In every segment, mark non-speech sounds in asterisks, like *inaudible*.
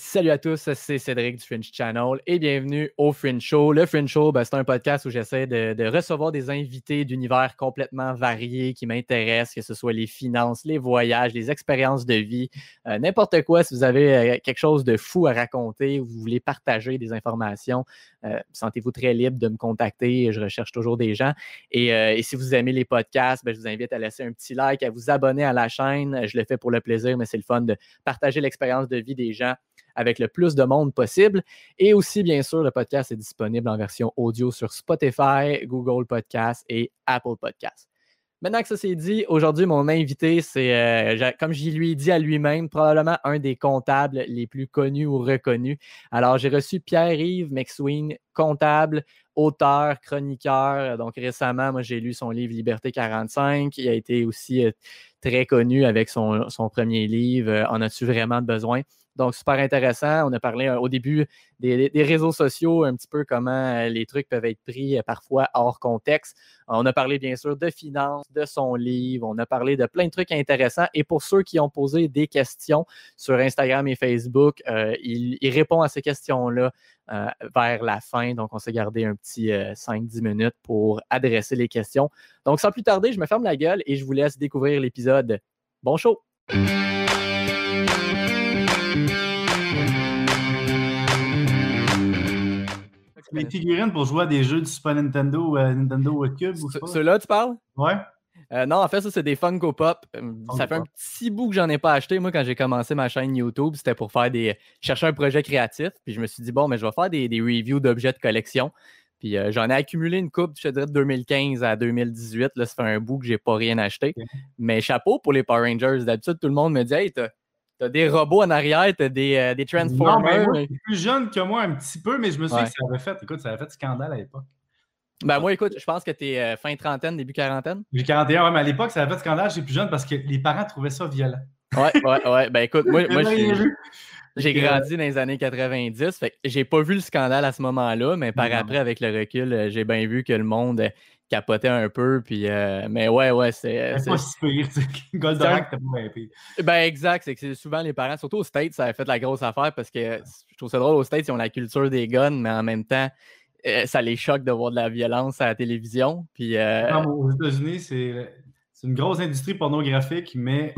Salut à tous, c'est Cédric du Fringe Channel et bienvenue au Fringe Show. Le Fringe Show, ben, c'est un podcast où j'essaie de, recevoir des invités d'univers complètement variés qui m'intéressent, que ce soit les finances, les voyages, les expériences de vie, euh, n'importe quoi. Si vous avez euh, quelque chose de fou à raconter ou vous voulez partager des informations, euh, sentez-vous très libre de me contacter. Je recherche toujours des gens. Et, si vous aimez les podcasts, ben, je vous invite à laisser un petit like, à vous abonner à la chaîne. Je le fais pour le plaisir, mais c'est le fun de partager l'expérience de vie des gens avec le plus de monde possible. Et aussi, bien sûr, le podcast est disponible en version audio sur Spotify, Google Podcast et Apple Podcast. Maintenant que ça s'est dit, aujourd'hui, mon invité, c'est, euh, comme je lui ai dit à lui-même, probablement un des comptables les plus connus ou reconnus. Alors, j'ai reçu Pierre-Yves McSween, comptable, auteur, chroniqueur. Donc, récemment, moi, j'ai lu son livre Liberté 45. Il a été aussi euh, très connu avec son, premier livre, euh, En as-tu vraiment besoin? Donc, super intéressant. On a parlé euh, au début des, réseaux sociaux, un petit peu comment euh, les trucs peuvent être pris euh, parfois hors contexte. On a parlé bien sûr de finances, de son livre. On a parlé de plein de trucs intéressants. Et pour ceux qui ont posé des questions sur Instagram et Facebook, il, répond à ces questions-là vers la fin. Donc, on s'est gardé un petit 5-10 minutes pour adresser les questions. Donc, sans plus tarder, je me ferme la gueule et je vous laisse découvrir l'épisode. Bon show! Les figurines pour jouer à des jeux du Super Nintendo ou euh, Nintendo Cube ou Ceux-là, tu parles? Ouais. Euh, non, en fait, ça, c'est des Funko Pop. Euh, ça fait un petit bout que j'en ai pas acheté. Moi, quand j'ai commencé ma chaîne YouTube, c'était pour faire des. chercher un projet créatif. Puis je me suis dit, bon, mais je vais faire des, reviews d'objets de collection. Puis j'en ai accumulé une coupe, je dirais, de 2015 à 2018. Là, ça fait un bout que j'ai pas rien acheté. Mais chapeau pour les Power Rangers. D'habitude, tout le monde me dit, hey, t'as T'as des robots en arrière, t'as des, euh, des Transformers. Non, plus jeune que moi un petit peu, mais je me souviens que ça avait fait, écoute, ça avait fait scandale à l'époque. Ben moi, écoute, je pense que t'es es euh, fin trentaine, début quarantaine. J'ai 41, ouais, mais à l'époque, ça avait fait scandale, j'étais plus jeune parce que les parents trouvaient ça violent. Ouais, ouais, ouais. Ben écoute, moi, *laughs* moi j'ai grandi dans les années 90, fait que j'ai pas vu le scandale à ce moment-là, mais par après, avec le recul, euh, j'ai bien vu que le monde capotait un peu. Puis, euh, mais ouais, ouais, c'est. C'est pas si pire. Goldorak, t'as pas. Ben, exact. C'est que souvent les parents, surtout aux States, ça a fait la grosse affaire parce que je trouve ça drôle. Aux States, ils ont la culture des guns, mais en même temps, euh, ça les choque de voir de la violence à la télévision. Puis, euh... non, aux États-Unis, c'est une grosse industrie pornographique, mais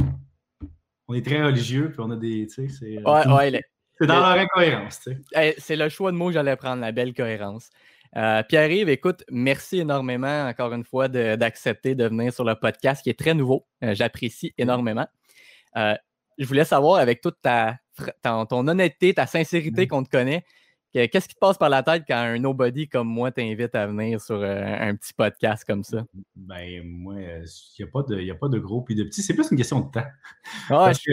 on est très religieux, puis on a des. Tu sais, c'est. Ouais, ouais. C'est dans leur incohérence. Tu sais. C'est le choix de mots que j'allais prendre, la belle cohérence. Euh, Pierre-Yves, écoute, merci énormément encore une fois d'accepter de, venir sur le podcast qui est très nouveau. Euh, j'apprécie énormément. Euh, je voulais savoir, avec toute ta, ton, honnêteté, ta sincérité qu'on te connaît, qu'est-ce qui te passe par la tête quand un nobody comme moi t'invite à venir sur un, petit podcast comme ça? Ben, moi, il n'y a, pas de, a pas de gros puis de petits. C'est plus une question de temps. Ah, tu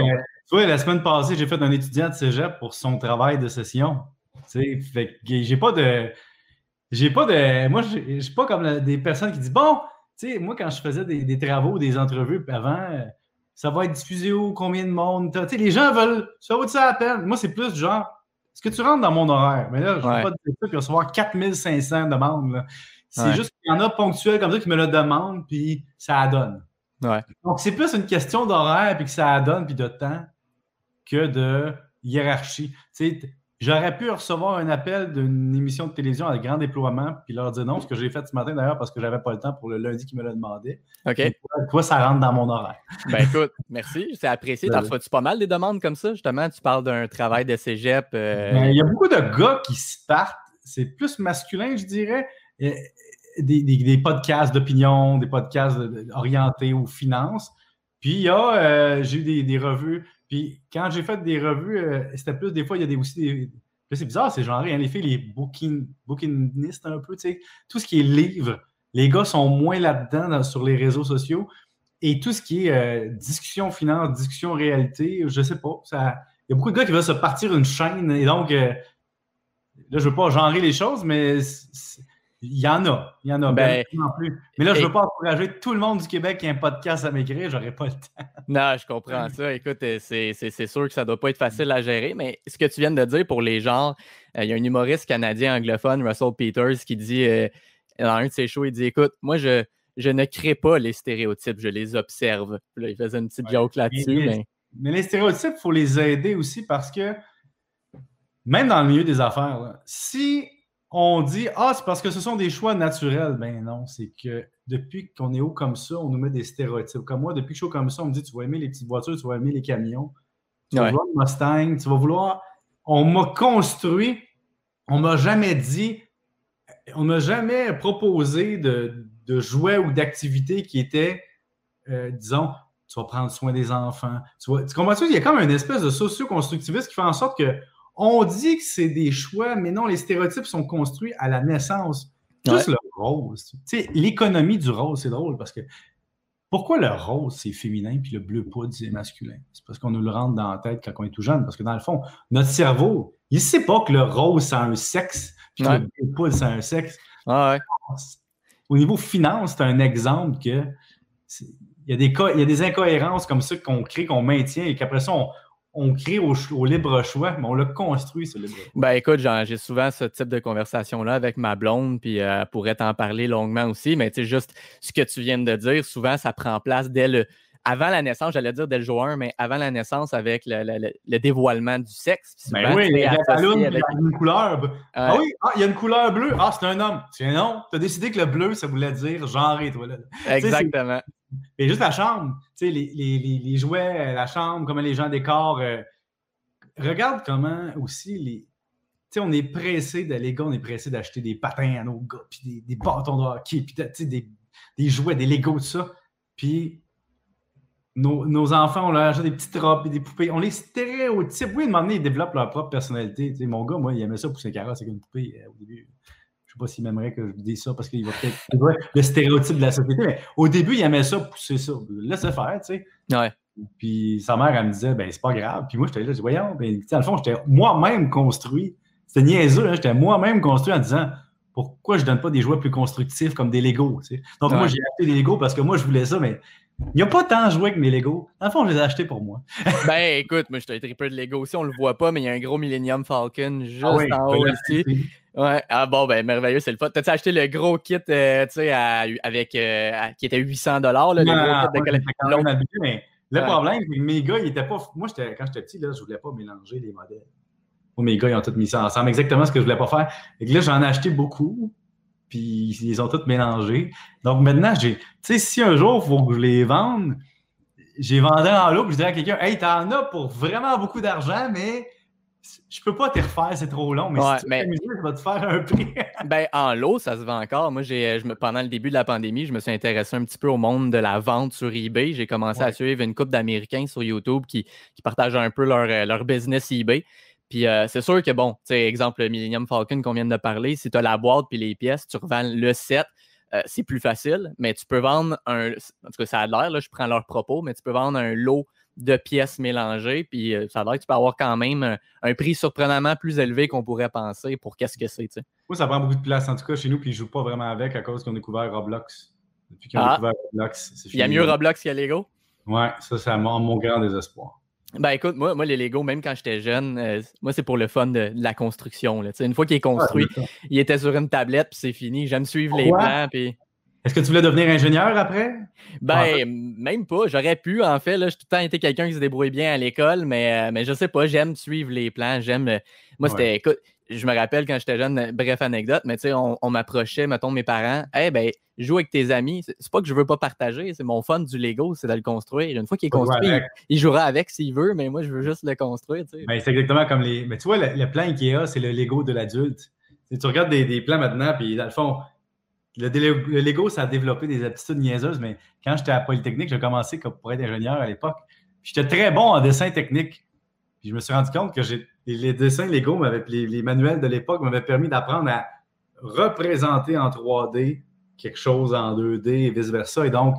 vois, la semaine passée, j'ai fait un étudiant de cégep pour son travail de session. Tu sais, fait j'ai pas de j'ai pas de. Moi, je suis pas comme des personnes qui disent Bon, tu sais, moi, quand je faisais des, des travaux, des entrevues avant, euh, ça va être diffusé où, combien de monde. Tu sais, les gens veulent. Ça vaut ça la peine? Moi, c'est plus genre Est-ce que tu rentres dans mon horaire? Mais là, je ne vais pas dire ça puis recevoir 4500 demandes. C'est juste qu'il y en a ponctuels comme ça qui me le demandent, puis ça donne. Ouais. Donc, c'est plus une question d'horaire, puis que ça donne, puis de temps, que de hiérarchie. Tu sais, J'aurais pu recevoir un appel d'une émission de télévision avec grand déploiement, puis leur dire non, ce que j'ai fait ce matin d'ailleurs parce que j'avais pas le temps pour le lundi qui me l'a demandé. OK. Quoi, ça rentre dans mon horaire. Ben écoute, merci, c'est apprécié. T'en reçois-tu pas mal des demandes comme ça, justement? Tu parles d'un travail de cégep. Euh, ben, il y a beaucoup de gars qui se partent. C'est plus masculin, je dirais. Des, podcasts d'opinion, des podcasts orientés aux finances. Puis il y a, euh, j'ai eu des revues puis quand j'ai fait des revues, euh, c'était plus des fois, il y a des, aussi des. c'est bizarre, c'est genre, en effet, les booking, un peu, tu sais, tout ce qui est livre, les gars sont moins là-dedans sur les réseaux sociaux. Et tout ce qui est euh, discussion finance, discussion réalité, je sais pas. Il y a beaucoup de gars qui veulent se partir une chaîne. Et donc, euh, là, je veux pas genrer les choses, mais il y en a. Il y en a. Ben, plus. Mais là, je ne veux pas encourager tout le monde du Québec qui a un podcast à m'écrire. J'aurais pas le temps. *laughs* Non, je comprends ça. Écoute, euh, c'est sûr que ça ne doit pas être facile à gérer. Mais ce que tu viens de dire pour les gens, euh, il y a un humoriste canadien anglophone, Russell Peters, qui dit euh, dans un de ses shows, il dit Écoute, moi, je, je ne crée pas les stéréotypes, je les observe. il faisait une petite joke là-dessus. Mais, mais... les stéréotypes, il faut les aider aussi parce que même dans le milieu des affaires, si on dit Ah, c'est parce que ce sont des choix naturels, ben non, c'est que depuis qu'on est haut comme ça, on nous met des stéréotypes. Comme moi, depuis que je suis haut comme ça, on me dit Tu vas aimer les petites voitures, tu vas aimer les camions, tu vas vouloir le Mustang, tu vas vouloir. On m'a construit, on m'a jamais dit, on m'a jamais proposé de, jouets ou d'activités qui étaient, euh, disons, tu vas prendre soin des enfants. Tu, vois, tu comprends Il y a comme une espèce de socio-constructivisme qui fait en sorte que on dit que c'est des choix, mais non, les stéréotypes sont construits à la naissance. Juste le rose. Tu sais, l'économie du rose, c'est drôle parce que pourquoi le rose, c'est féminin, puis le bleu poudre, c'est masculin? C'est parce qu'on nous le rentre dans la tête quand on est tout jeune. Parce que dans le fond, notre cerveau, il ne sait pas que le rose, c'est un sexe, puis le bleu poudre, c'est un sexe. Au niveau finance, c'est un exemple que il y, a des il y a des incohérences comme ça qu'on crée, qu'on maintient, et qu'après ça, on, on crée au, libre choix, mais on l'a construit, ce libre choix. Ben écoute, j'ai souvent ce type de conversation-là avec ma blonde, puis euh, elle pourrait t'en parler longuement aussi, mais tu sais, juste ce que tu viens de dire, souvent, ça prend place dès le. Avant la naissance, j'allais dire dès le jour 1, mais avant la naissance, avec le, dévoilement du sexe. Ben oui, il y a une couleur. Ah oui, ah, il y a une couleur bleue. Ah, c'est un homme. C'est non. Tu as décidé que le bleu, ça voulait dire genre et toi. Là. Exactement. Et juste la chambre, tu sais, les, jouets, la chambre, comment les gens décorent. Euh, regarde comment aussi les. Tu sais, on est pressé de les gars, on est pressé d'acheter des patins à nos gars, puis des, des bâtons de hockey, puis des, des jouets, des Legos, tout ça. Puis nos, enfants, on leur achète des petites robes et des poupées. On les stéréotype. Oui, à un moment donné, ils développent leur propre personnalité. Tu sais, mon gars, moi, il aimait ça pour ses carottes avec une poupée euh, au début sais pas s'il m'aimerait que je dise ça parce qu'il va peut-être le stéréotype de la société. Mais au début, il aimait ça, pousser ça. Laissez faire, tu sais. Ouais. Puis sa mère, elle me disait, ben c'est pas grave. Puis moi, j'étais là, je dis, voyons, ben, dans le fond, j'étais moi-même construit. C'était niaiseux, hein, j'étais moi-même construit en disant, pourquoi je donne pas des jouets plus constructifs comme des Legos, tu sais. Donc moi, j'ai acheté des Legos parce que moi, je voulais ça, mais il n'y a pas tant de jouets que mes Legos. Dans le fond, je les ai achetés pour moi. *laughs* ben, écoute, moi, je suis un de Lego aussi. On le voit pas, mais il y a un gros Millennium Falcon juste ah en haut ici. Ouais. Ah bon, ben merveilleux, c'est le fun. T'as-tu acheté le gros kit, euh, tu sais, avec, euh, qui était 800 dollars, le gros kit de collection? Mais le problème, c'est que mes gars, ils étaient pas... Moi, quand j'étais petit, là, je voulais pas mélanger les modèles. Moi, mes gars, ils ont tous mis ça ensemble. Exactement ce que je voulais pas faire. Et là, j'en ai acheté beaucoup, puis ils les ont tous mélangés. Donc maintenant, j'ai... Tu sais, si un jour, il faut que je les vende, j'ai vendu en lot, puis je dirais à quelqu'un, « Hey, t'en as pour vraiment beaucoup d'argent, mais je peux pas te refaire, c'est trop long, mais si tu mais... je vais te faire un prix. *laughs* ben, en lot, ça se vend encore. Moi, j'ai, je me, pendant le début de la pandémie, je me suis intéressé un petit peu au monde de la vente sur eBay. J'ai commencé à suivre une couple d'Américains sur YouTube qui, qui, partagent un peu leur, euh, leur business eBay. Puis euh, c'est sûr que, bon, tu sais, exemple, le Millennium Falcon qu'on vient de parler, si tu as la boîte puis les pièces, tu revends le set. Euh, c'est plus facile, mais tu peux vendre un. En tout cas, ça a l'air, là, je prends leur propos, mais tu peux vendre un lot de pièces mélangées. Puis euh, ça a l'air que tu peux avoir quand même un, prix surprenamment plus élevé qu'on pourrait penser pour qu'est-ce que c'est. Moi, ça prend beaucoup de place en tout cas chez nous, puis je ne joue pas vraiment avec à cause qu'on a découvert Roblox. Depuis ah. découvert Roblox, Il y a mieux Roblox qu'il y a Lego? Ouais, ça, c'est mon, mon grand désespoir. Ben écoute, moi, moi, les Lego, même quand j'étais jeune, euh, moi, c'est pour le fun de, la construction. Là. Une fois qu'il est construit, il était sur une tablette, puis c'est fini. J'aime suivre les plans. Puis... Est-ce que tu voulais devenir ingénieur après? Ben, même pas. J'aurais pu, en fait. J'ai tout le temps été quelqu'un qui se débrouille bien à l'école, mais, euh, mais je sais pas, j'aime suivre les plans. J'aime. Euh, moi, c'était. Écoute, je me rappelle quand j'étais jeune, bref anecdote, mais tu sais, on, m'approchait, mettons, mes parents. Eh hey, ben, joue avec tes amis. C'est pas que je veux pas partager, c'est mon fun du Lego, c'est de le construire. Une fois qu'il est construit, il, jouera avec s'il veut, mais moi, je veux juste le construire. Tu sais. ben, c'est exactement comme les. Mais tu vois, le, plan Ikea, c'est le Lego de l'adulte. Tu regardes des, des plans maintenant, puis dans le fond, le, Lego, ça a développé des aptitudes niaiseuses, mais quand j'étais à Polytechnique, j'ai commencé pour être ingénieur à l'époque. J'étais très bon en dessin technique. Puis je me suis rendu compte que les, dessins Lego, les, les manuels de l'époque m'avaient permis d'apprendre à représenter en 3D quelque chose en 2D et vice-versa. Et donc,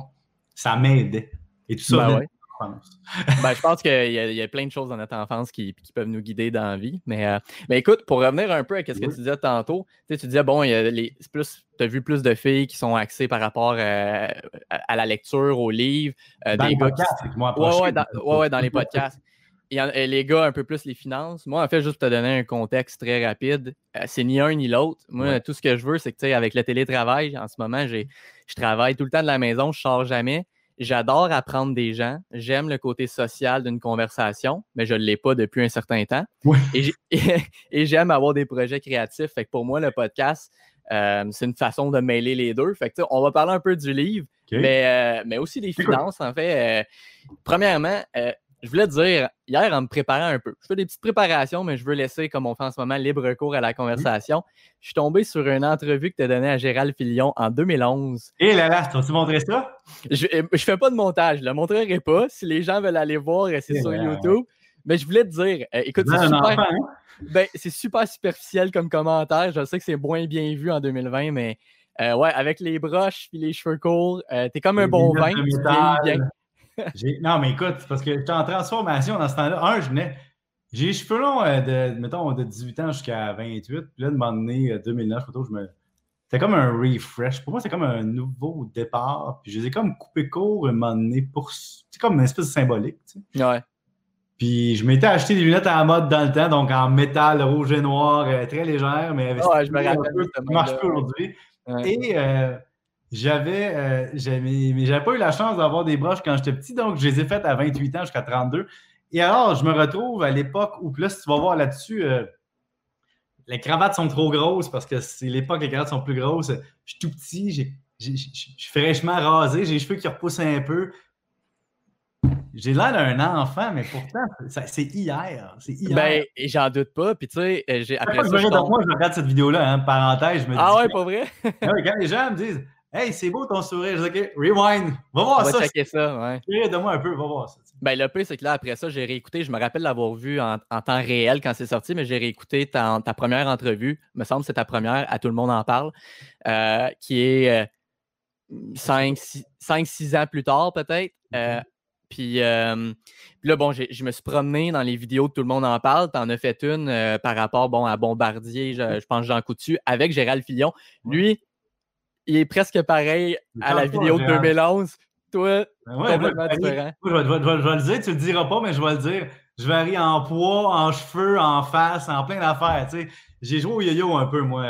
ça m'aidait. Et tout ça, ben *laughs* ben, je pense qu'il y, a plein de choses dans notre enfance qui, peuvent nous guider dans la vie. Mais, euh, écoute, pour revenir un peu à ce que tu disais tantôt, tu, disais, bon, tu as vu plus de filles qui sont axées par rapport euh, à, la lecture, aux livres. Euh, dans les podcasts, moi, ouais, ouais, dans, *laughs* les podcasts. Et, les gars, un peu plus les finances. Moi, en fait, juste pour te donner un contexte très rapide, c'est ni un ni l'autre. Moi, tout ce que je veux, c'est que, tu sais, avec le télétravail, en ce moment, je travaille tout le temps de la maison, je ne sors jamais J'adore apprendre des gens. J'aime le côté social d'une conversation, mais je ne l'ai pas depuis un certain temps. *laughs* Et j'aime avoir des projets créatifs. Fait que pour moi, le podcast, euh, c'est une façon de mêler les deux. Fait que, on va parler un peu du livre, mais, euh, mais aussi des finances, en fait. Euh, premièrement, je voulais dire, hier, en me préparant un peu, je fais des petites préparations, mais je veux laisser, comme on fait en ce moment, libre cours à la conversation. Je suis tombé sur une entrevue que tu as donnée à Gérald Filion en 2011. Et là là, tu montrer ça? Je ne fais pas de montage, je ne le montrerai pas. Si les gens veulent aller voir, c'est sur YouTube. Mais je voulais te dire, écoute, c'est super. Hein? Ben, c'est super superficiel comme commentaire. Je sais que c'est moins bien vu en 2020, mais euh, ouais, avec les broches et les cheveux courts, euh, t'es comme un bon vin. Non, mais écoute, parce que j'étais en transformation dans ce temps-là. Un, je venais. J'ai les cheveux longs euh, de, mettons, de 18 ans jusqu'à 28. Puis là, de moment donné, 2009, je me. C'était comme un refresh. Pour moi, c'est comme un nouveau départ. Puis je les ai comme coupés court un moment donné pour. C'est comme une espèce de symbolique. Tu sais. Ouais. Puis je m'étais acheté des lunettes à la mode dans le temps, donc en métal rouge et noir, euh, très légère, mais avec ouais, je me rappelle peu, ça marche plus aujourd'hui. Et euh, j'avais, euh, j'avais pas eu la chance d'avoir des broches quand j'étais petit, donc je les ai faites à 28 ans jusqu'à 32. Et alors, je me retrouve à l'époque où, là, si tu vas voir là-dessus, les cravates sont trop grosses parce que c'est l'époque les cravates sont plus grosses. Je suis tout petit, je suis fraîchement rasé, j'ai les cheveux qui repoussent un peu. J'ai l'air d'un enfant, mais pourtant, c'est hier. C'est hier. Ben, j'en doute pas. Puis, tu sais, euh, j'ai après ça. Je moi, je regarde cette vidéo-là, hein, parenthèse. Je me ah ouais, pas vrai? Ah quand les gens me disent Hey, c'est beau ton sourire, je OK, rewind, va voir ça. Va checker ça, ouais. De moi un peu, va voir ça. Ben, le pire, c'est que là, après ça, j'ai réécouté. Je me rappelle l'avoir vu en, temps réel quand c'est sorti, mais j'ai réécouté ta, ta, première entrevue. me semble que c'est ta première, à tout le monde en parle, euh, qui est 5-6 euh, ans plus tard, peut-être. Puis, là, bon, je me suis promené dans les vidéos, tout le monde en parle. Tu en as fait une par rapport bon, à Bombardier, je, pense Jean Coutu, avec Gérald Fillon. Lui, il est presque pareil à la vidéo de 2011. Toi, complètement différent. Je vais, le dire, tu le diras pas, mais je vais le dire. Je varie en poids, en cheveux, en face, en plein d'affaires. J'ai joué au yo-yo un peu, moi.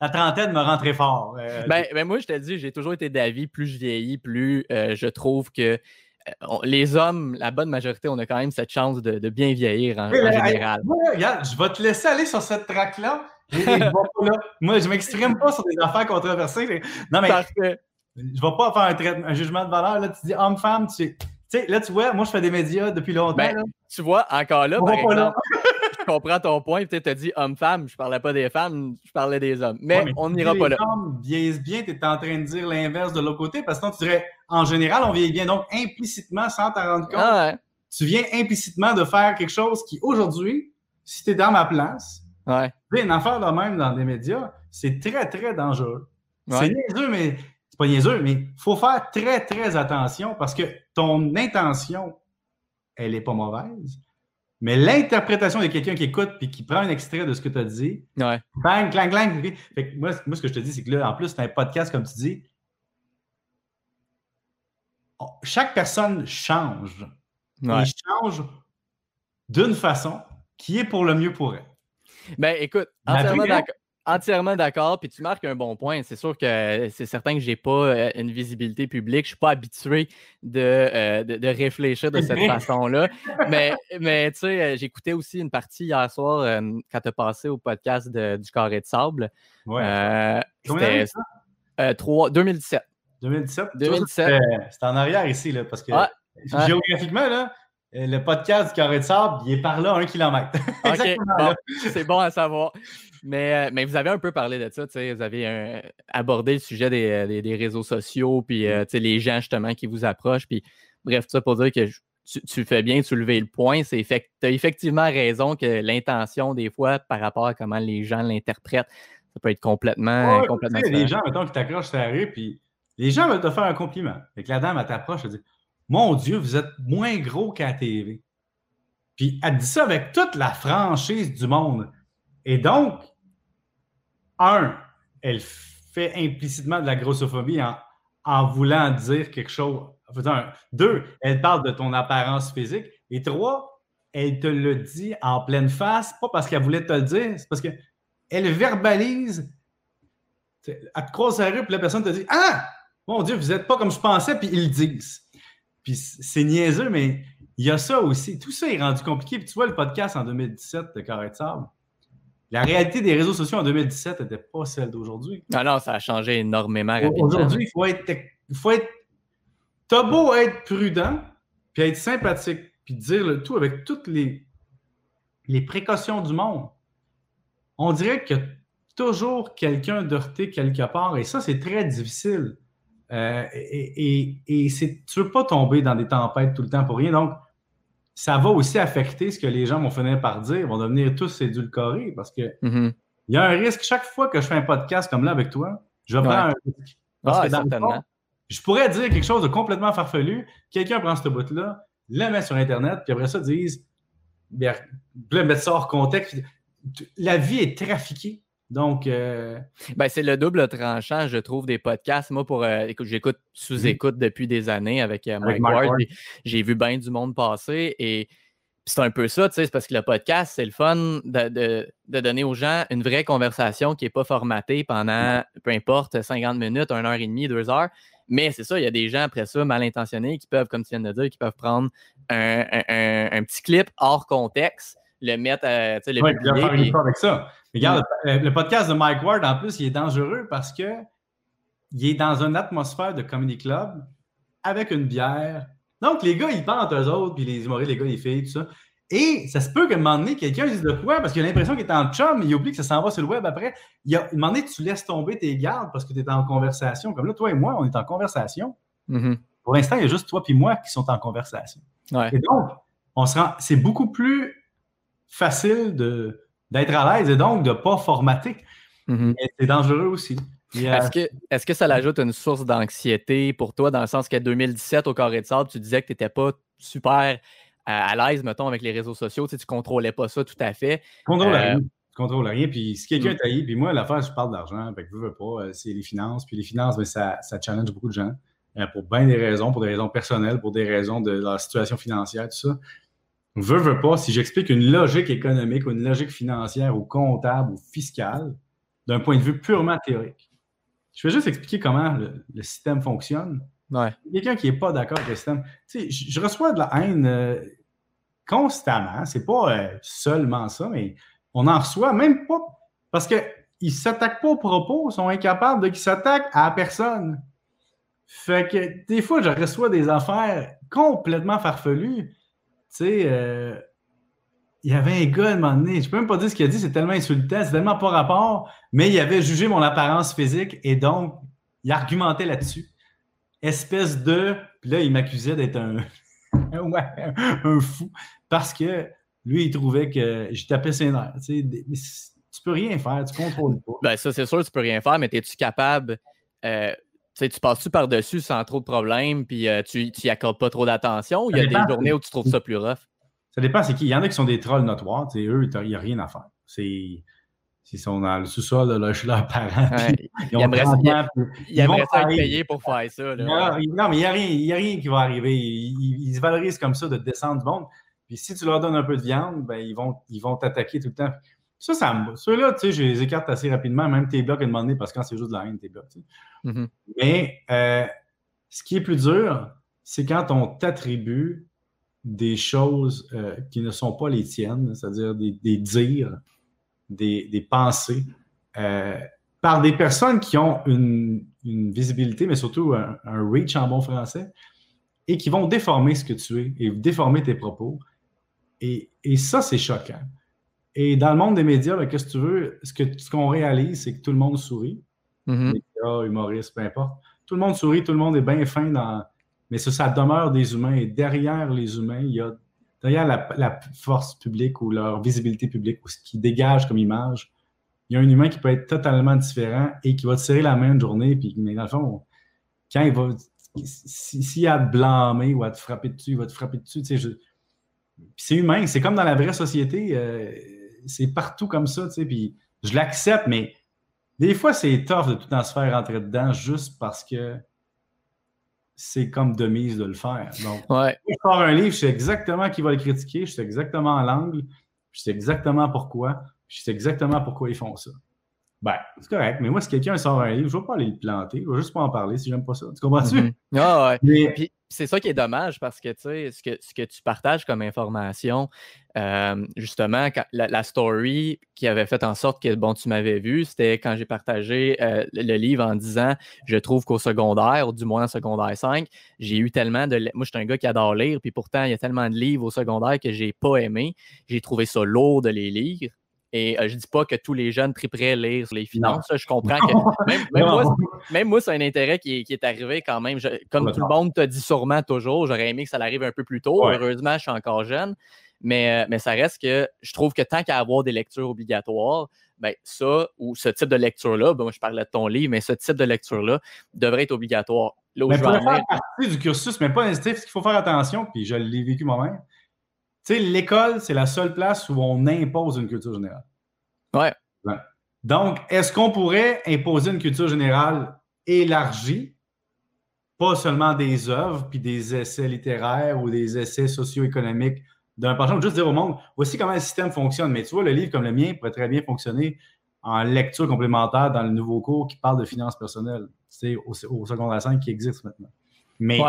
La trentaine me rend très fort. ben, ben, moi, je te dis, j'ai toujours été d'avis, plus je vieillis, plus je trouve que euh, les hommes, la bonne majorité, on a quand même cette chance de, bien vieillir en, général. regarde, je vais te laisser aller sur cette track-là. Moi, je ne m'exprime pas sur des affaires controversées. Non, mais Parfait. je ne vais pas faire un, jugement de valeur. Là, tu dis homme-femme, tu sais, là, tu vois, moi, je fais des médias depuis longtemps. Ben, tu vois, encore là, par exemple, je comprends ton point. Tu as dit homme-femme, je ne parlais pas des femmes, je parlais des hommes. Mais, on n'ira pas là. Les hommes vieillissent bien, tu es en train de dire l'inverse de l'autre côté, parce que tu dirais, en général, on vieillit bien. Donc, implicitement, sans t'en rendre compte, ah tu viens implicitement de faire quelque chose qui, aujourd'hui, si tu es dans ma place, ouais. une affaire de même dans des médias, c'est très, très dangereux. C'est niaiseux, mais c'est pas niaiseux, mais il faut faire très, très attention parce que ton intention, elle n'est pas mauvaise. Mais l'interprétation de quelqu'un qui écoute et qui prend un extrait de ce que tu as dit, ouais. bang, clang, clang. moi, moi, ce que je te dis, c'est que là, en plus, c'est un podcast, comme tu dis. Chaque personne change. Ouais. Et change d'une façon qui est pour le mieux pour elle. Ben, écoute, entièrement d'accord entièrement d'accord. Puis tu marques un bon point. C'est sûr que c'est certain que je n'ai pas euh, une visibilité publique. Je ne suis pas habitué euh, de, de, réfléchir de cette façon-là. *laughs* Mais, mais tu sais, euh, j'écoutais aussi une partie hier soir quand tu as passé au podcast du Carré de Sable. Ouais. C'était 2017. 2017? 2017. C'est en arrière ici, là, parce que géographiquement, là, le podcast du Carré de Sable, il est par là, un kilomètre. *laughs* *laughs* c'est bon à savoir. Mais, euh, mais vous avez un peu parlé de ça, vous avez euh, abordé le sujet des, euh, réseaux sociaux, puis les gens justement qui vous approchent. Puis, bref, ça pour dire que tu, fais bien de soulever le point. C'est tu as effectivement raison que l'intention, des fois, par rapport à comment les gens l'interprètent, ça peut être complètement. Ouais, complètement les gens, mettons, qui t'accrochent sur la rue, puis les gens veulent te faire un compliment. Et que la dame, elle t'approche, elle dit Mon Dieu, vous êtes moins gros qu'à la TV. Puis elle dit ça avec toute la franchise du monde. Et donc, un, elle fait implicitement de la grossophobie en, voulant dire quelque chose. deux, elle parle de ton apparence physique. Et trois, elle te le dit en pleine face, pas parce qu'elle voulait te le dire, c'est parce qu'elle verbalise. Elle te croise la rue, puis la personne te dit Ah, Mon Dieu, vous n'êtes pas comme je pensais, puis ils le disent. Puis c'est niaiseux, mais il y a ça aussi. Tout ça est rendu compliqué. Puis tu vois, le podcast en 2017 de Carré de Sable, la réalité des réseaux sociaux en 2017 n'était pas celle d'aujourd'hui. Non, non, ça a changé énormément rapidement. Aujourd'hui, il faut être. Faut être. T'as beau être prudent, puis être sympathique, puis dire le tout avec toutes les, les précautions du monde. On dirait qu'il y a toujours quelqu'un d'heurté quelque part, et ça, c'est très difficile. Euh, et, et, tu ne veux pas tomber dans des tempêtes tout le temps pour rien. Donc, ça va aussi affecter ce que les gens vont finir par dire, Ils vont devenir tous édulcorés parce que mm-hmm. il y a un risque. Chaque fois que je fais un podcast comme là avec toi, je prends un risque. Parce que dans je pourrais dire quelque chose de complètement farfelu, quelqu'un prend ce bout-là, le met sur Internet, puis après ça, disent, bien, mettre ça hors contexte. La vie est trafiquée. Donc. Euh, ben, c'est le double tranchant, je trouve, des podcasts. Moi, pour euh, écoute, j'écoute sous-écoute depuis des années avec, euh, Mike, Ward. J'ai vu bien du monde passer et c'est un peu ça, tu sais, parce que le podcast, c'est le fun de, donner aux gens une vraie conversation qui n'est pas formatée pendant, peu importe, 50 minutes, 1 heure et demie, 2 heures. Mais c'est ça, il y a des gens après ça, mal intentionnés, qui peuvent, comme tu viens de dire, qui peuvent prendre un, petit clip hors contexte, le mettre, à, tu sais, le ouais, faire une avec ça. Regarde, le, podcast de Mike Ward, en plus, il est dangereux parce que il est dans une atmosphère de comedy club avec une bière. Donc, les gars, ils parlent entre eux autres, puis les humoristes, les gars, les filles, tout ça. Et ça se peut qu'à un moment donné, quelqu'un dise de quoi parce qu'il a l'impression qu'il est en chum, mais il oublie que ça s'en va sur le web après. Il y a, un moment donné, tu laisses tomber tes gardes parce que tu es en conversation. Comme là, toi et moi, on est en conversation. Mm-hmm. Pour l'instant, il y a juste toi et moi qui sont en conversation. Et donc, on se rend, c'est beaucoup plus facile de, d'être à l'aise et donc de ne pas formater. Mm-hmm. c'est dangereux aussi. Est-ce que, est que ça l'ajoute une source d'anxiété pour toi, dans le sens qu'en 2017, au Carré de Sable, tu disais que tu n'étais pas super à, l'aise, mettons, avec les réseaux sociaux. Tu ne contrôlais pas ça tout à fait. Contrôle euh, rien. contrôle rien. Puis si quelqu'un mm. taillé, puis moi, l'affaire, je parle d'argent. Fait que veux, veux pas, euh, c'est les finances. Puis les finances, mais ça, ça challenge beaucoup de gens. Euh, pour bien des raisons, pour des raisons personnelles, pour des raisons de leur situation financière, tout ça. Veux, veux pas, si j'explique une logique économique ou une logique financière ou comptable ou fiscale, d'un point de vue purement théorique. Je vais juste expliquer comment le, système fonctionne. Ouais. Quelqu'un qui n'est pas d'accord avec le système. Tu sais, je, reçois de la haine constamment. C'est pas euh, seulement ça, mais on en reçoit même pas parce qu'ils ne s'attaquent pas aux propos, ils sont incapables de qu'ils s'attaquent à la personne. Fait que des fois, je reçois des affaires complètement farfelues. Tu sais, euh, il y avait un gars à un moment donné, je peux même pas dire ce qu'il a dit, c'est tellement insultant, c'est tellement pas rapport, mais il avait jugé mon apparence physique et donc il argumentait là-dessus. Espèce de. Puis là, il m'accusait d'être un, *laughs* un fou parce que lui, il trouvait que je tapais ses nerfs. Tu, peux rien faire, tu contrôles pas. Ben, ça, c'est sûr, tu peux rien faire, mais es-tu capable. Euh, tu passes-tu par-dessus sans trop de problèmes, puis euh, tu n'y accordes pas trop d'attention, ou il y a des journées où tu trouves ça plus rough? Ça dépend, c'est qui? Il y en a qui sont des trolls notoires, eux, il n'y a rien à faire. C'est. S'ils sont dans le sous-sol, là, chez leurs parents. ils, aimeraient ça, ils, être payés pour faire ça. Non, mais il n'y a, rien, a rien qui va arriver. Ils, se valorisent comme ça de descendre du monde. Puis si tu leur donnes un peu de viande, ben, ils vont ils vont t'attaquer tout le temps. Ça, ça me. Ceux-là, tu sais, je les écarte assez rapidement, même tes blocs à demander parce que quand c'est juste de la haine, tes blocs. Mm-hmm. Mais euh, ce qui est plus dur, c'est quand on t'attribue des choses euh, qui ne sont pas les tiennes, c'est-à-dire des, des, dires, des, des pensées, euh, par des personnes qui ont une, une visibilité, mais surtout un, un, reach en bon français, et qui vont déformer ce que tu es et déformer tes propos et, ça, c'est choquant. Et dans le monde des médias, ben, qu'est-ce que tu veux? Ce qu'on réalise, c'est que tout le monde sourit. Médias, humoristes, peu importe. Tout le monde sourit, tout le monde est bien fin dans. Mais ça, ça demeure des humains. Et derrière les humains, il y a derrière la, force publique ou leur visibilité publique ou ce qui dégage comme image, il y a un humain qui peut être totalement différent et qui va te serrer la main une journée. Puis, mais dans le fond, quand il va. S'il a à te blâmer ou à te frapper dessus, il va te frapper dessus. Tu sais, je, c'est humain, c'est comme dans la vraie société, euh, c'est partout comme ça, tu sais, puis je l'accepte, mais des fois, c'est tough de tout en se faire rentrer dedans juste parce que c'est comme de mise de le faire. Donc, je sors un livre, je sais exactement qui va le critiquer, je sais exactement l'angle, je sais exactement pourquoi, je sais exactement pourquoi ils font ça. Ben, c'est correct. Mais moi, si quelqu'un sort un livre, je ne vais pas aller le planter. Je vais juste pas en parler si j'aime pas ça. Tu comprends-tu? Ah, ouais. C'est ça qui est dommage parce que, tu ce que, tu partages comme information, justement, la, story qui avait fait en sorte que, bon, tu m'avais vu, c'était quand j'ai partagé le livre en disant, je trouve qu'au secondaire, ou du moins en secondaire 5, j'ai eu tellement de... Moi, je suis un gars qui adore lire, puis pourtant, il y a tellement de livres au secondaire que j'ai pas aimé. J'ai trouvé ça lourd de les lire. Et euh, je ne dis pas que tous les jeunes triperaient lire sur les finances. je comprends que même, moi, c'est un intérêt qui est, arrivé quand même. comme tout le monde te dit sûrement toujours, j'aurais aimé que ça arrive un peu plus tôt. Heureusement, je suis encore jeune. Mais, euh, mais ça reste que je trouve que tant qu'à avoir des lectures obligatoires, ben ça ou ce type de lecture-là, ben moi je parlais de ton livre, mais ce type de lecture-là devrait être obligatoire. Là mais faire partie du cursus, mais pas inciter, parce qu'il faut faire attention, puis je l'ai vécu moi-même. Sais, l'école, c'est la seule place où on impose une culture générale. Ouais. Donc, est-ce qu'on pourrait imposer une culture générale élargie, pas seulement des œuvres, puis des essais littéraires ou des essais socio-économiques d'un patron, juste dire au monde, voici comment le système fonctionne. Mais tu vois, le livre comme le mien pourrait très bien fonctionner en lecture complémentaire dans le nouveau cours qui parle de finances personnelles, c'est au, au secondaire 5 qui existe maintenant. Mais,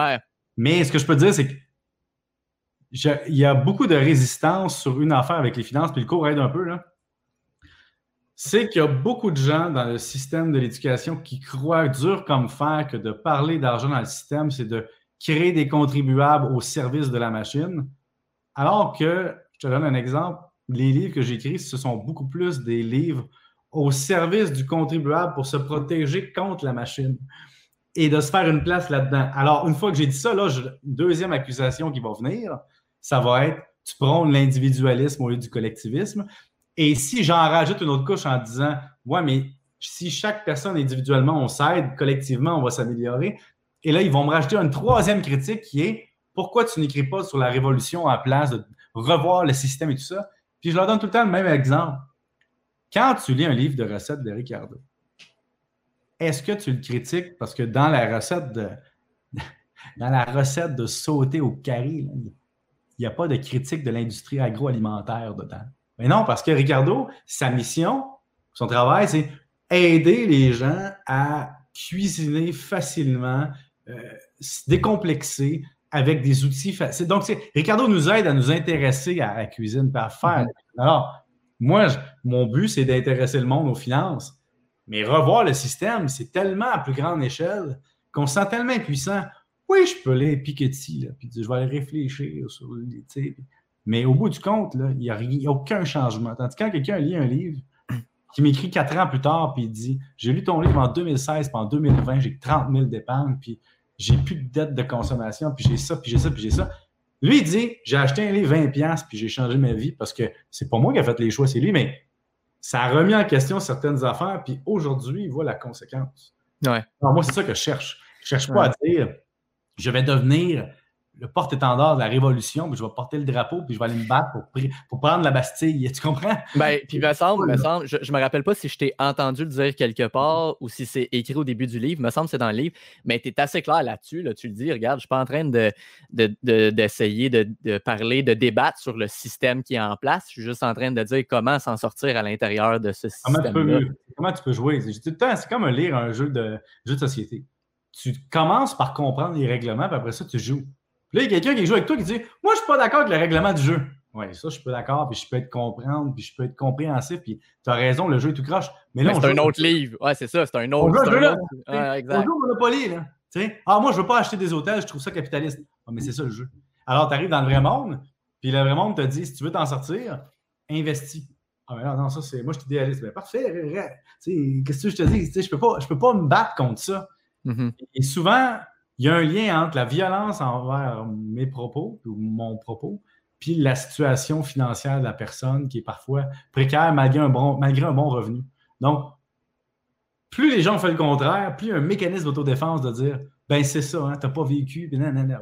mais ce que je peux dire, c'est que il y a beaucoup de résistance sur une affaire avec les finances, puis le cours aide un peu, là. C'est qu'il y a beaucoup de gens dans le système de l'éducation qui croient dur comme fer que de parler d'argent dans le système, c'est de créer des contribuables au service de la machine. Alors que, je te donne un exemple, les livres que j'écris, ce sont beaucoup plus des livres au service du contribuable pour se protéger contre la machine et de se faire une place là-dedans. Alors, une fois que j'ai dit ça, là, deuxième accusation qui va venir, ça va être tu prônes l'individualisme au lieu du collectivisme. Et si j'en rajoute une autre couche en disant Ouais, mais si chaque personne individuellement, on s'aide, collectivement, on va s'améliorer. Et là, ils vont me rajouter une troisième critique qui est Pourquoi tu n'écris pas sur la révolution en place, de revoir le système et tout ça? Puis je leur donne tout le temps le même exemple. Quand tu lis un livre de recettes de Ricardo, est-ce que tu le critiques parce que dans la recette de *laughs* dans la recette de sauter au carré, il n'y a pas de critique de l'industrie agroalimentaire dedans. Mais non, parce que Ricardo, sa mission, son travail, c'est aider les gens à cuisiner facilement, euh, se décomplexer avec des outils faciles. Donc, Ricardo nous aide à nous intéresser à la cuisine, à faire. Mm-hmm. Alors, moi, mon but, c'est d'intéresser le monde aux finances. Mais revoir le système, c'est tellement à plus grande échelle qu'on se sent tellement impuissant oui, je peux aller Piketty, là, puis je vais aller réfléchir sur Mais au bout du compte, il n'y a, aucun changement. Tandis que quand quelqu'un lit un livre qui m'écrit quatre ans plus tard, puis il dit J'ai lu ton livre en 2016, puis en 2020, j'ai 30 000 d'épargne, puis j'ai plus de dette de consommation, puis j'ai ça, puis j'ai ça, puis j'ai ça. Lui, il dit J'ai acheté un livre 20$, puis j'ai changé ma vie parce que c'est pas moi qui ai fait les choix, c'est lui, mais ça a remis en question certaines affaires, puis aujourd'hui, il voit la conséquence. Ouais. Alors, moi, c'est ça que je cherche. Je cherche pas à dire je vais devenir le porte-étendard de la révolution, puis je vais porter le drapeau, puis je vais aller me battre pour, prendre la Bastille. *laughs* Tu comprends? Ben, puis me semble, me semble je, ne me rappelle pas si je t'ai entendu le dire quelque part ou si c'est écrit au début du livre. me semble que c'est dans le livre, mais tu es assez clair là-dessus. Là, tu le dis, regarde, je suis pas en train d'essayer de, de, parler, de débattre sur le système qui est en place. Je suis juste en train de dire comment s'en sortir à l'intérieur de ce système. Comment, comment tu peux, jouer? C'est comme lire un jeu de, jeu de société tu commences par comprendre les règlements, puis après ça, tu joues. Puis là, il y a quelqu'un qui joue avec toi qui dit Moi, je suis pas d'accord avec le règlement du jeu. Oui, ça, je suis pas d'accord, puis je peux être comprendre, puis je peux être compréhensif, puis tu as raison, le jeu est tout croche. Mais là, c'est un autre livre. Ouais, c'est ça, c'est un autre. On joue, on joue Monopoly, là. ah, moi, je veux pas acheter des hôtels, je trouve ça capitaliste. Ah, mais c'est ça le jeu. Alors, tu arrives dans le vrai monde, puis le vrai monde te dit si tu veux t'en sortir, investis. Ah, mais non, non, ça, c'est. Moi, je suis idéaliste. Mais parfait, qu'est-ce que je te dis? Je peux, pas, je peux pas me battre contre ça. Mm-hmm. Et souvent, il y a un lien entre la violence envers mes propos ou mon propos, puis la situation financière de la personne qui est parfois précaire malgré un bon, malgré un bon revenu. Donc, plus les gens font le contraire, plus il y a un mécanisme d'autodéfense de dire ben c'est ça, hein, t'as pas vécu, ben,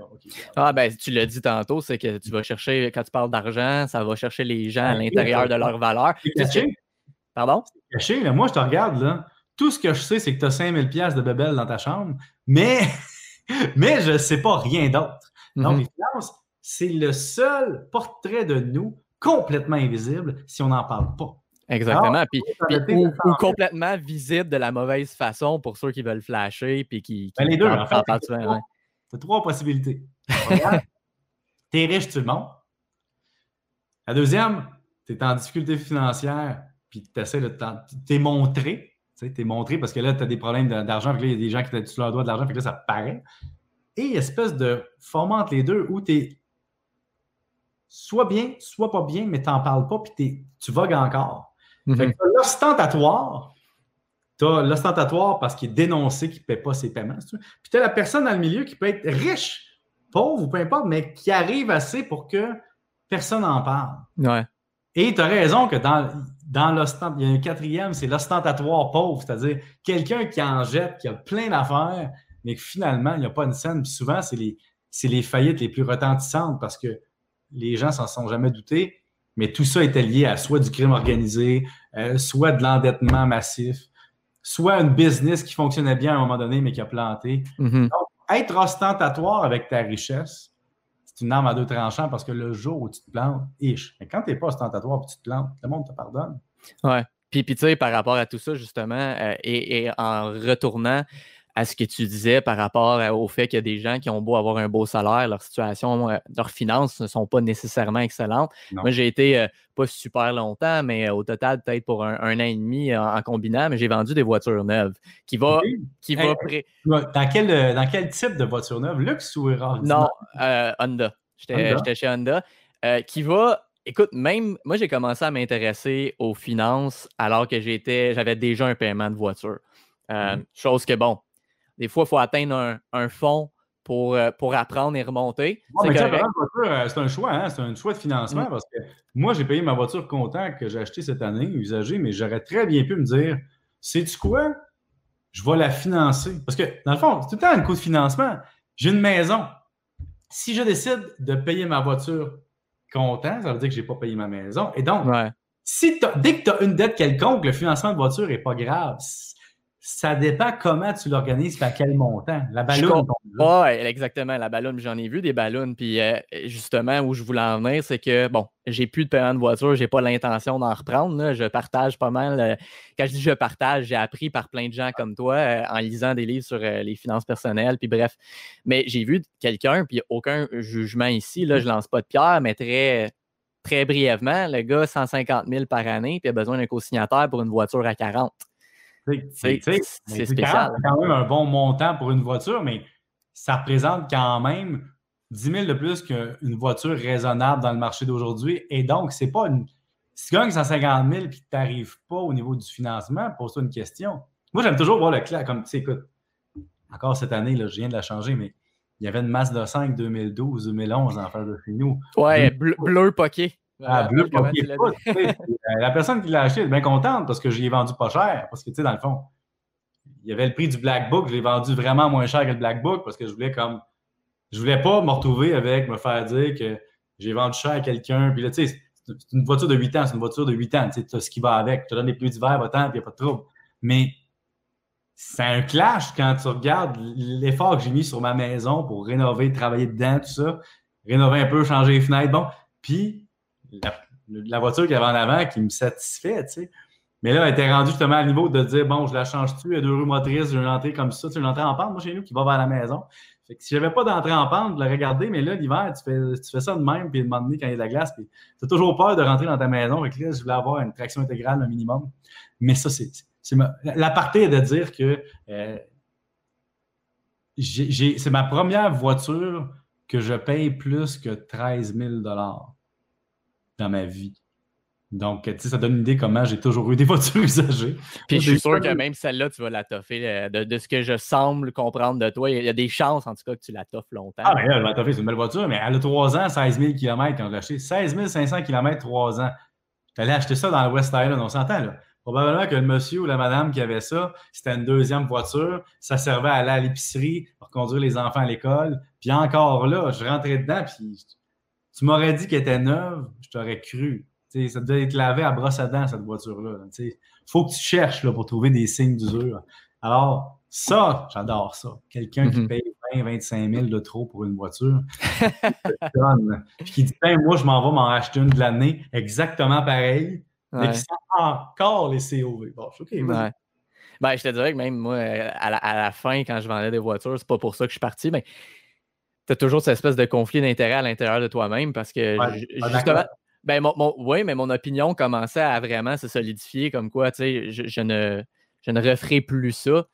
Ah ben tu l'as dit tantôt, c'est que tu vas chercher, quand tu parles d'argent, ça va chercher les gens à l'intérieur de leur valeur. Pardon? caché, là. moi je te regarde là. Tout ce que je sais, c'est que tu as 5000 pièces de bebel dans ta chambre, mais, *laughs* mais je ne sais pas rien d'autre. Donc, les mhm. c'est le seul portrait de nous complètement invisible si on n'en parle pas. Exactement. puis, ou, complètement visible de la mauvaise façon pour ceux qui veulent flasher puis qui. Ben, les deux, en fait. Tu as trois possibilités. *laughs* T'es riche, tu le montres. La deuxième, tu es en difficulté financière, puis tu essaies de t'es montré. Tu es montré parce que là, tu as des problèmes d'argent, puis là, il y a des gens qui te sur leur doigt de l'argent, puis là, ça paraît. Et espèce de format entre les deux où tu es soit bien, soit pas bien, mais tu n'en parles pas, puis tu vogues encore. Mm l'ostentatoire. Tu as l'ostentatoire parce qu'il est dénoncé qu'il ne paie pas ses paiements. Puis tu as la personne dans le milieu qui peut être riche, pauvre ou peu importe, mais qui arrive assez pour que personne n'en parle. Ouais. Et tu as raison que dans, dans il y a un quatrième, c'est l'ostentatoire pauvre, c'est-à-dire quelqu'un qui en jette, qui a plein d'affaires, mais que finalement, il n'y a pas une scène. Puis souvent, c'est les, les faillites les plus retentissantes parce que les gens s'en sont jamais doutés, mais tout ça était lié à soit du crime organisé, euh, soit de l'endettement massif, soit une business qui fonctionnait bien à un moment donné, mais qui a planté. Mm-hmm. Donc, être ostentatoire avec ta richesse, c'est une arme à deux tranchants parce que le jour où tu te plantes, ish. Mais quand tu n'es pas ostentatoire et tu te plantes, le monde te pardonne. Ouais. Puis, puis tu sais, par rapport à tout ça, justement, euh, et, en retournant à ce que tu disais par rapport au fait qu'il y a des gens qui ont beau avoir un beau salaire, leur situation, euh, leurs finances ne sont pas nécessairement excellentes. Moi, j'ai été euh, pas super longtemps, mais au total, peut-être pour un, an et demi en, combinant, mais j'ai vendu des voitures neuves qui va. Qui va dans, quel, dans quel type de voiture neuve? Luxe ou rare? Non, Honda. J'étais chez Honda. qui va Écoute, même moi, j'ai commencé à m'intéresser aux finances alors que j'étais, j'avais déjà un paiement de voiture. Euh, mmh. Chose que, bon, des fois, il faut atteindre un, un fond pour, euh, pour apprendre et remonter. Euh, c'est un choix, hein? c'est un choix de financement mmh. parce que moi, j'ai payé ma voiture comptant que j'ai achetée cette année, usagée, mais j'aurais très bien pu me dire sais-tu quoi? Je vais la financer. Parce que, dans le fond, c'est tout le temps un coût de financement. J'ai une maison. Si je décide de payer ma voiture content, ça veut dire que je n'ai pas payé ma maison. Et donc, si dès que tu as une dette quelconque, le financement de voiture n'est pas grave. Ça dépend comment tu l'organises et à quel montant. La ballon. Oui, exactement. La ballon, j'en ai vu des ballons. Puis euh, justement, où je voulais en venir, c'est que, bon, j'ai plus de paiement de voiture, j'ai pas l'intention d'en reprendre. Je partage pas mal. Euh, quand je dis je partage, j'ai appris par plein de gens comme toi euh, en lisant des livres sur les finances personnelles. Puis bref. Mais j'ai vu quelqu'un, puis aucun jugement ici, là, je lance pas de pierre, mais très, très brièvement, le gars, 150 000 par année, puis a besoin d'un co-signataire pour une voiture à 40. C'est spécial. C'est quand même un bon montant pour une voiture, mais ça représente quand même 10 000 de plus qu'une voiture raisonnable dans le marché d'aujourd'hui. Et donc, c'est pas une. Si tu gagnes 150 000 et que tu n'arrives pas au niveau du financement, pose-toi une question. Moi, j'aime toujours voir le clair. Comme tu sais, écoute, encore cette année, là, je viens de la changer, mais il y avait une masse de 5 2012-2011 en faire de chez nous. Ouais, bleu, bleu poqué. Ah, la personne qui l'a acheté est bien contente parce que je l'ai vendu pas cher. Parce que, tu sais, dans le fond, il y avait le prix du Black Book. Je l'ai vendu vraiment moins cher que le Black Book parce que je voulais comme. Je voulais pas me retrouver avec me faire dire que j'ai vendu cher à quelqu'un. Puis là, tu sais, c'est une voiture de 8 ans, c'est une voiture de 8 ans. Tu sais, as ce qui va avec. Tu te donnes les plus d'hiver, va-t'en, puis il n'y a pas de trouble. Mais c'est un clash quand tu regardes l'effort que j'ai mis sur ma maison pour rénover, travailler dedans, tout ça. Rénover un peu, changer les fenêtres. Bon. Puis la, voiture qu'il y avait en avant qui me satisfait, tu sais. Mais là, elle était rendue justement à niveau de dire bon, je la change-tu, il y a deux roues motrices, j'ai une entrée comme ça, tu une entrée en pente, moi, chez nous, qui va vers la maison. Fait que si j'avais pas d'entrée en pente, je l'aurais gardé, mais là, l'hiver, tu fais, tu fais ça de même, puis le moment donné, quand il y a de la glace, puis tu as toujours peur de rentrer dans ta maison. Là, je voulais avoir une traction intégrale, un minimum. Mais ça, c'est. La partie est de dire que euh, c'est ma première voiture que je paye plus que 13 000 dans ma vie. Donc, tu sais, ça donne une idée comment j'ai toujours eu des voitures *laughs* usagées. Puis je suis sûr que même celle-là, tu vas la toffer. Euh, de, ce que je semble comprendre de toi, il y a des chances, en tout cas, que tu la toffes longtemps. Ah, mais là, la toffer, c'est une belle voiture, mais elle a 3 ans, 16 000 km quand on l'a acheté. 16 500 km, 3 ans. Tu allais acheter ça dans le West Island, on s'entend, là. Probablement que le monsieur ou la madame qui avait ça, c'était une deuxième voiture. Ça servait à aller à l'épicerie pour conduire les enfants à l'école. Puis encore là, je rentrais dedans, puis tu m'aurais dit qu'elle était neuve, je t'aurais cru. ça devait être lavé à brosse à dents, cette voiture-là. Il faut que tu cherches là, pour trouver des signes d'usure. Alors, ça, j'adore ça. Quelqu'un qui mhm. paye 20, 25 000 de trop pour une voiture, puis qui dit ben, moi, je m'en vais m'en acheter une de l'année, exactement pareil. mais qui sont encore les COV. Bon, je suis OK. Ben, je te dirais que même moi, à la, fin, quand je vendais des voitures, c'est pas pour ça que je suis parti, mais tu as toujours cette espèce de conflit d'intérêt à l'intérieur de toi-même parce que justement. Ben, oui, mais mon opinion commençait à vraiment se solidifier comme quoi, tu sais, je, ne, je ne referai plus ça.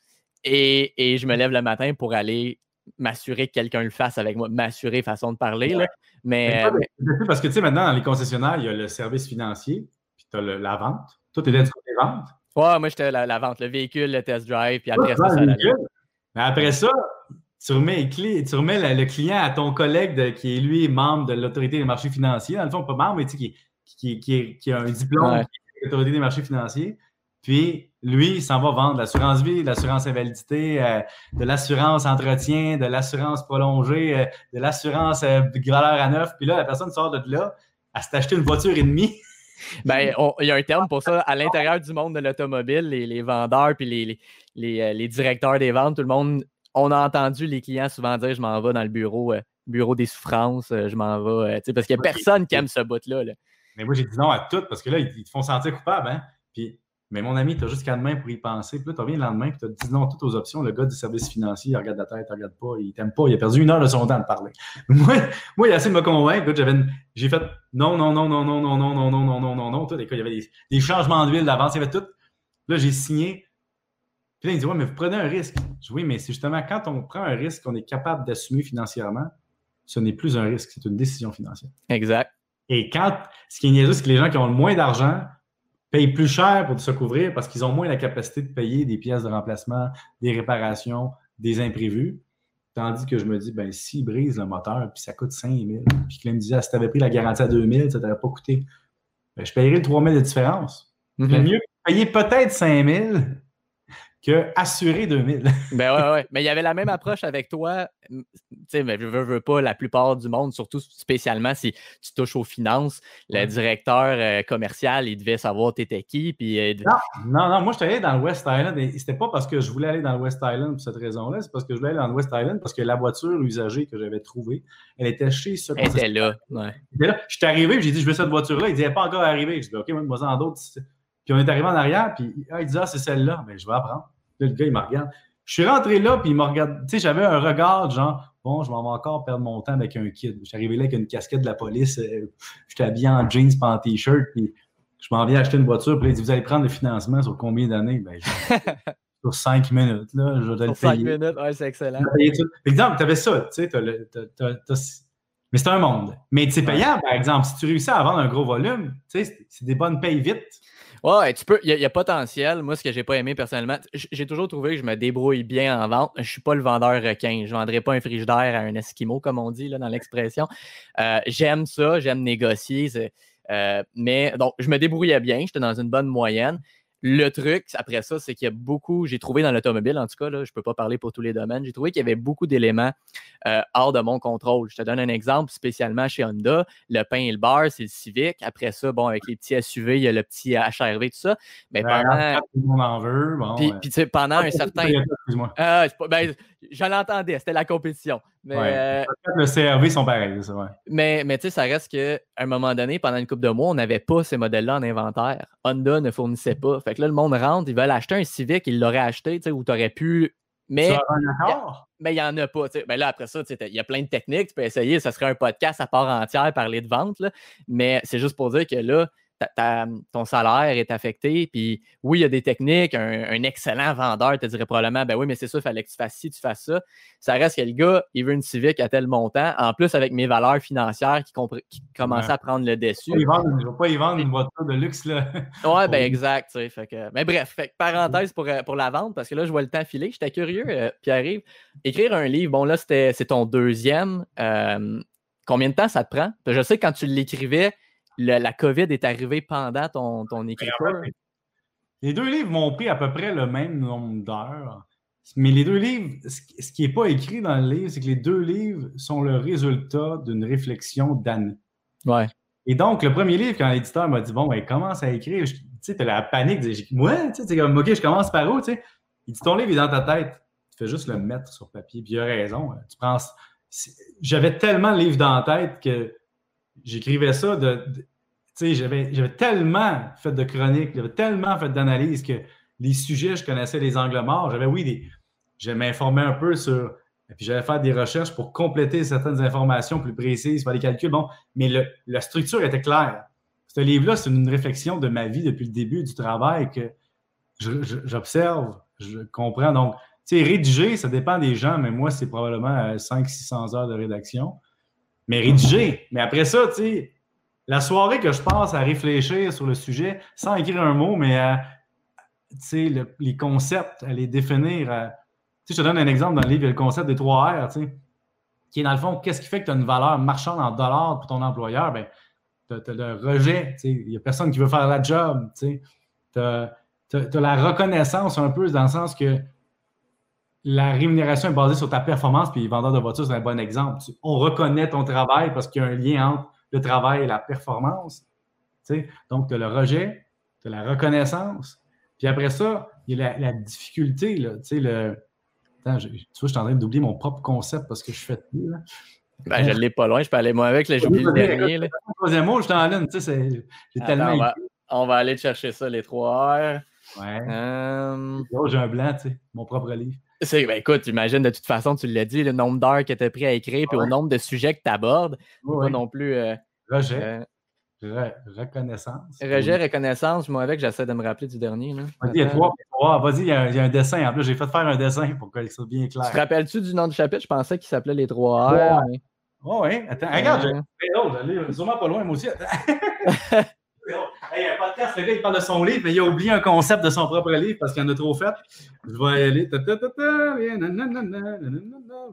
Et, je me lève le matin pour aller m'assurer que quelqu'un le fasse avec moi, m'assurer façon de parler. Là. Mais, parce que tu sais, maintenant, dans les concessionnaires, il y a le service financier, puis tu as la vente. Toi, tu es dans les ventes? Ouais, moi, j'étais la, la vente, le véhicule, le test drive, puis après ça, ça Mais après ça, tu remets, tu remets le, client à ton collègue qui est lui membre de l'autorité des marchés financiers. Dans le fond, pas membre, mais qui, qui, qui, qui, a un diplôme de l'autorité des marchés financiers. Puis lui, il s'en va vendre l'assurance vie, l'assurance invalidité, euh, de l'assurance entretien, de l'assurance prolongée, euh, de l'assurance euh, valeur à neuf. Puis là, la personne sort de là, elle s'est acheté une voiture et demie. *laughs* Ben, il y a un terme pour ça. À l'intérieur du monde de l'automobile, les, vendeurs puis les, les, les, directeurs des ventes, tout le monde, on a entendu les clients souvent dire Je m'en vais dans le bureau, bureau des souffrances, je m'en vais. parce qu'il n'y a personne qui aime ce bout-là. Mais moi, j'ai dit non à tout parce que là, ils, te font sentir coupable. Hein? Puis mais mon ami, tu as juste qu'à demain pour y penser. Puis là, tu reviens le lendemain, puis tu as dit non toutes aux options. Le gars du service financier, il regarde la tête, il regarde pas, il t'aime pas, il a perdu une heure de son temps de parler. moi, moi, il a essayé de me convaincre. J'avais J'ai fait non, non, non, non, non, non, non, non, non, non, non, non, non. Tout. il y avait des, changements d'huile d'avance, il y avait tout. Là, j'ai signé. Puis là, il dit Ouais, mais vous prenez un risque. Je dis Oui, mais c'est justement quand on prend un risque qu'on est capable d'assumer financièrement, ce n'est plus un risque, c'est une décision financière. Exact. Et quand, ce qui est niaiseux, c'est que les gens qui ont le moins d'argent payent plus cher pour se couvrir parce qu'ils ont moins la capacité de payer des pièces de remplacement, des réparations, des imprévus. Tandis que je me dis, ben, s'il brise le moteur, puis ça coûte 5 000, puis qu'il me disait, ah, si tu avais pris la garantie à 2 000, ça ne t'aurait pas coûté. Ben, je paierais le 3 000 de différence. Mm mieux payer peut-être 5 000 que assurer 2000. *laughs* ben ouais, ouais. Mais il y avait la même approche avec toi. Tu sais, mais je veux, veux, pas la plupart du monde, surtout spécialement si tu touches aux finances. Le directeur euh, commercial, il devait savoir t'étais qui. Puis, euh, non, non, moi, je suis allé dans le West Island et c'était pas parce que je voulais aller dans le West Island pour cette raison-là, c'est parce que je voulais aller dans le West Island parce que la voiture usagée que j'avais trouvée, elle était chez ce Elle était là. Ouais. là. Je suis arrivé j'ai dit, je veux cette voiture-là. Il disait, pas encore arrivé. Je dis, OK, moi, en d'autres. Puis on est arrivé en arrière, puis ah, il dit Ah, c'est celle-là. Mais je vais apprendre. le gars, il me regarde. Je suis rentré là, puis il me regarde. Tu sais, j'avais un regard genre Bon, je m'en vais encore perdre mon temps avec un kid. Je suis arrivé là avec une casquette de la police. Euh, j'étais habillé en jeans, pas en t-shirt, puis je m'en viens acheter une voiture. Puis il dit Vous allez prendre le financement sur combien d'années? Ben, *laughs* Sur cinq minutes. Là, je vais sur cinq minutes, ouais, c'est excellent. Exemple, tu avais ça. Tu sais, mais c'est un monde. Mais c'est payant, par exemple. Si tu réussis à vendre un gros volume, tu sais, c'est des bonnes payes vite. Ouais, tu peux. Il y, a potentiel. Moi, ce que j'ai pas aimé personnellement, j'ai toujours trouvé que je me débrouille bien en vente. Je suis pas le vendeur requin. Je vendrai pas un frigidaire à un Esquimau, comme on dit là, dans l'expression. Euh, j'aime ça, j'aime négocier. Euh, mais donc, je me débrouillais bien. J'étais dans une bonne moyenne. Le truc, après ça, c'est qu'il y a beaucoup, j'ai trouvé dans l'automobile, en tout cas, là, je ne peux pas parler pour tous les domaines, j'ai trouvé qu'il y avait beaucoup d'éléments euh, hors de mon contrôle. Je te donne un exemple, spécialement chez Honda, le pain et le bar, c'est le Civic. Après ça, bon, avec les petits SUV, il y a le petit HRV, tout ça. Mais pendant. puis, pendant un certain. Ah, ben, je l'entendais, c'était la compétition. Mais, euh, le CRV sont pareils, ça, Mais, mais tu sais, ça reste qu'à un moment donné, pendant une couple de mois, on n'avait pas ces modèles-là en inventaire. Honda ne fournissait pas. Fait que là, le monde rentre, ils veulent acheter un Civic, ils l'auraient acheté, tu sais, où tu aurais pu. Mais, mais il n'y en a pas. Ben là, après ça, il y a plein de techniques. Tu peux essayer, ça serait un podcast à part entière, parler de vente. Là. Mais c'est juste pour dire que là, ton salaire est affecté. Puis oui, il y a des techniques. Un, excellent vendeur te dirait probablement ben oui, mais c'est ça, il fallait que tu fasses ci, tu fasses ça. Ça reste que le gars, il veut une Civic à tel montant. En plus, avec mes valeurs financières qui, commençaient à prendre le dessus. je ne vais pas y vendre une voiture de luxe. Là. ouais, ben exact. Fait que, mais bref, parenthèse pour, euh, pour la vente, parce que là, je vois le temps filer. J'étais curieux, euh, Pierre-Yves. Écrire un livre, bon là, c'est ton deuxième. Euh, combien de temps ça te prend? Je sais que quand tu l'écrivais, la COVID est arrivée pendant ton, ton écriture? Les deux livres m'ont pris à peu près le même nombre d'heures. Mais les deux livres, ce qui n'est pas écrit dans le livre, c'est que les deux livres sont le résultat d'une réflexion d'années. Ouais. Et donc, le premier livre, quand l'éditeur m'a dit, bon, ben, commence à écrire, tu sais, tu as la panique, ouais, tu sais, comme, OK, je commence par où, tu sais. Il dit, ton livre est dans ta tête, tu fais juste le mettre sur papier, puis il a raison. Hein. Tu penses, j'avais tellement le livre dans la tête que j'écrivais ça de, j'avais tellement fait de chroniques, j'avais tellement fait d'analyses que les sujets, je connaissais les angles morts. J'avais, oui, des, je m'informais un peu sur. Et puis j'allais faire des recherches pour compléter certaines informations plus précises, faire des calculs. Bon, mais la structure était claire. Ce livre-là, c'est une réflexion de ma vie depuis le début du travail que j'observe, je, comprends. Donc, tu sais, rédiger, ça dépend des gens, mais moi, c'est probablement 500-600 heures de rédaction. Mais rédiger, mais après ça, tu sais, la soirée que je passe à réfléchir sur le sujet, sans écrire un mot, mais à, les concepts, à les définir. Je te donne un exemple dans le livre, il y a le concept des trois R, tu sais, qui est dans le fond, qu'est-ce qui fait que tu as une valeur marchande en dollars pour ton employeur? Ben, tu as, le rejet, il n'y a personne qui veut faire la job, tu as, la reconnaissance un peu dans le sens que la rémunération est basée sur ta performance, puis les vendeurs de voitures, c'est un bon exemple. On reconnaît ton travail parce qu'il y a un lien entre le travail et la performance. Donc, tu as le rejet, tu as la reconnaissance, puis après ça, il y a la, difficulté, là, tu sais, le, Attends, je, tu vois, je suis en train d'oublier mon propre concept parce que je fais tout. Là. Ben, je ne l'ai pas loin, je peux aller moi avec, j'ai oublié le dernier. Le troisième mot, je suis en ligne, tu sais, j'ai tellement. On va, on va, aller chercher ça, les trois heures. Ouais. Euh... j'ai un blanc, tu sais, mon propre livre. C'est, ben écoute, imagine de toute façon, tu l'as dit, le nombre d'heures que tu as pris à écrire, puis au nombre de sujets que tu abordes. pas non plus. Euh, Roger. Euh, reconnaissance. Rejet, reconnaissance, moi avec, j'essaie de me rappeler du dernier. Vas-y, il y a trois. Vas-y, il y, a un dessin. En plus, j'ai fait faire un dessin pour que soit bien clair. Tu te rappelles-tu du nom du chapitre? Je pensais qu'il s'appelait Les Trois heures. Oui, oui. Attends, regarde, j'ai sûrement pas loin, moi aussi. *laughs* Hey, un podcast, le gars, il parle de son livre, mais il a oublié un concept de son propre livre parce qu'il en a trop fait. Je vais y aller.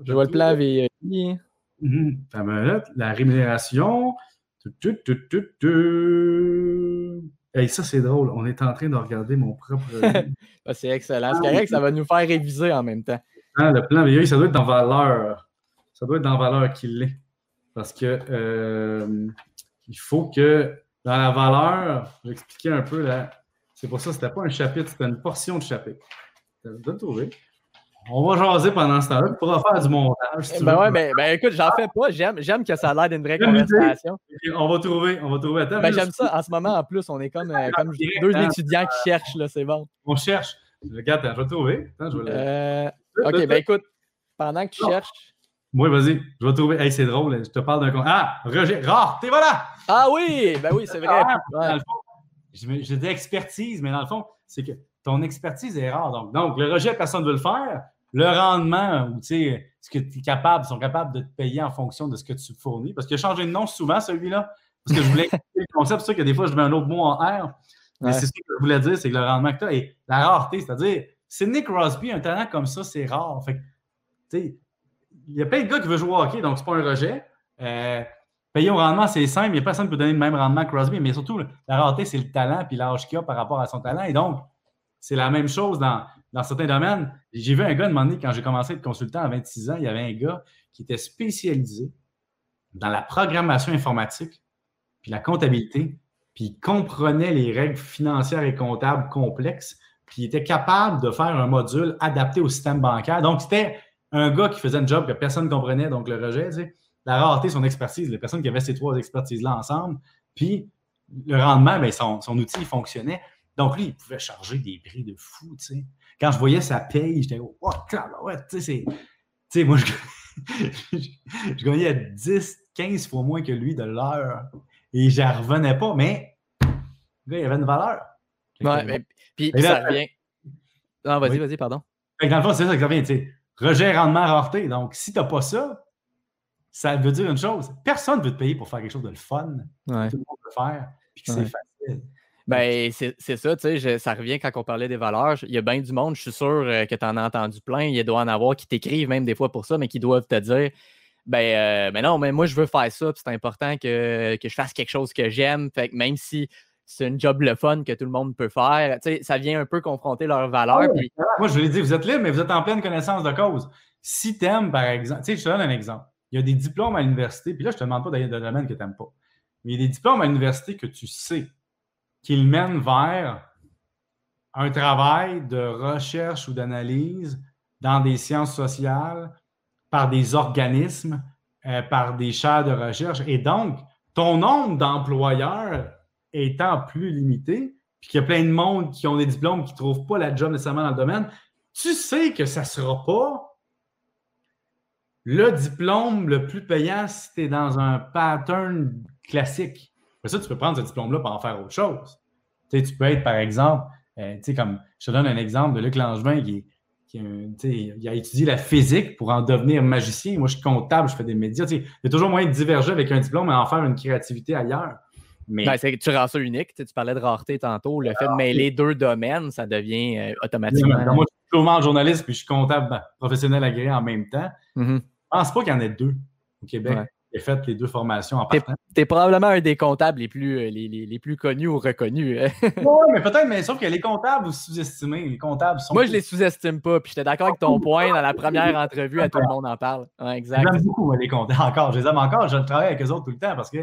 Je vois le plan VI. La rémunération. Hey, ça, c'est drôle. On est en train de regarder mon propre. *laughs* Ah, c'est excellent. C'est correct, ça va nous faire réviser en même temps. Ah, le plan VI, ça doit être dans valeur. Ça doit être dans valeur qu'il l'est. Parce que euh, il faut que dans la valeur, j'expliquais un peu là. C'est pour ça que ce n'était pas un chapitre, c'était une portion de chapitre. Tu vas trouver. On va jaser pendant ce temps-là. Tu pourras faire du montage. ben ouais, ben, ben, écoute, j'en fais pas. J'aime, j'aime que ça a l'air d'une vraie conversation. On va trouver. On va trouver. Attends, ben, j'aime ça. En ce moment, en plus, on est comme, euh, comme deux étudiants qui cherchent, là, c'est bon. On cherche. Regarde, je vais trouver. Attends, je vais euh, ok, ben écoute, pendant que tu cherches. Oui, vas-y, je vais trouver. Hey, c'est drôle, je te parle d'un. Ah, Roger, t'es voilà! Ah oui, ben oui, c'est vrai. Ah, dans le fond, je, dis expertise, mais dans le fond, c'est que ton expertise est rare. Donc, donc le rejet, personne ne veut le faire le rendement, ou tu sais, ce que tu es capable, sont capables de te payer en fonction de ce que tu fournis. Parce a changé de nom souvent, celui-là. Parce que je voulais *laughs* expliquer le concept, c'est sûr que des fois, je mets un autre mot en R. Mais c'est ce que je voulais dire, c'est que le rendement que tu as et la rareté, c'est-à-dire, c'est Nick Crosby, un talent comme ça, c'est rare. Fait tu sais, il y a plein de gars qui veulent jouer au hockey, donc c'est pas un rejet. Euh, payer au rendement, c'est simple. Il n'y a personne qui peut donner le même rendement que Crosby, mais surtout, la rareté, c'est le talent puis l'âge qu'il a par rapport à son talent. Et donc, c'est la même chose dans, dans certains domaines. J'ai vu un gars demander, quand j'ai commencé à être consultant à 26 ans, il y avait un gars qui était spécialisé dans la programmation informatique, puis la comptabilité, puis il comprenait les règles financières et comptables complexes, puis il était capable de faire un module adapté au système bancaire. Donc, c'était un gars qui faisait un job que personne ne comprenait, donc le rejet, tu sais, la rareté, son expertise, les personnes qui avaient ces trois expertises-là ensemble, puis le rendement, bien, son, son outil fonctionnait. Donc, lui, il pouvait charger des prix de fou, tu sais quand je voyais sa paye, j'étais, oh, ouais, tu sais, Tu sais, moi, je, *laughs* je, gagnais 10, 15 fois moins que lui de l'heure. Et je revenais pas, mais le gars, il avait une valeur. Ouais, mais, puis, ça revient. Non, vas-y, vas-y, pardon. dans le fond, c'est ça que ça revient, tu sais. Rejet, rendement, rareté. Donc, si tu n'as pas ça, ça veut dire une chose. Personne ne veut te payer pour faire quelque chose de le fun. Ouais. Tout le monde peut faire. Puis que c'est facile. Ben, c'est ça, tu sais, ça revient quand on parlait des valeurs. Il y a bien du monde, je suis sûr euh, que tu en as entendu plein. Il doit en avoir qui t'écrivent même des fois pour ça, mais qui doivent te dire ben, euh, ben non, mais moi, je veux faire ça, c'est important que, je fasse quelque chose que j'aime. Fait que même si c'est un job le fun que tout le monde peut faire, tu sais, ça vient un peu confronter leurs valeurs. Ah moi, je l'ai dit, vous êtes libre, mais vous êtes en pleine connaissance de cause. Si tu aimes, par exemple, tu sais, je te donne un exemple. Il y a des diplômes à l'université, puis là, je ne te demande pas d'aller dans le domaine que tu n'aimes pas. Mais il y a des diplômes à l'université que tu sais qu'il mène vers un travail de recherche ou d'analyse dans des sciences sociales par des organismes, euh, par des chaires de recherche. Et donc, ton nombre d'employeurs étant plus limité, puis qu'il y a plein de monde qui ont des diplômes qui ne trouvent pas la job nécessairement dans le domaine, tu sais que ça ne sera pas le diplôme le plus payant si tu es dans un pattern classique. Après ça, tu peux prendre ce diplôme-là pour en faire autre chose. Tu, tu peux être, par exemple, euh, comme je te donne un exemple de Luc Langevin qui, a étudié la physique pour en devenir magicien. Moi, je suis comptable, je fais des médias. Il y a toujours moyen de diverger avec un diplôme et en faire une créativité ailleurs. Mais... Ben, tu rends ça unique. Tu parlais de rareté tantôt. Le fait de ah, mêler deux domaines, ça devient euh, automatiquement. moi, je suis purement journaliste puis je suis comptable ben, professionnel agréé en même temps. Mm-hmm. Je ne pense pas qu'il y en ait deux au Québec. qui fait les deux formations en partant. Tu es probablement un des comptables les plus, euh, les, plus connus ou reconnus. Hein. oui, mais peut-être, mais sauf que les comptables, vous sous-estimez. Les comptables sont. Moi, je les sous-estime pas. Puis j'étais d'accord avec ton point dans la première entrevue, à tout le monde en parle. exact. J'aime beaucoup les comptables encore. Je les aime encore. Je travaille avec eux autres tout le temps parce que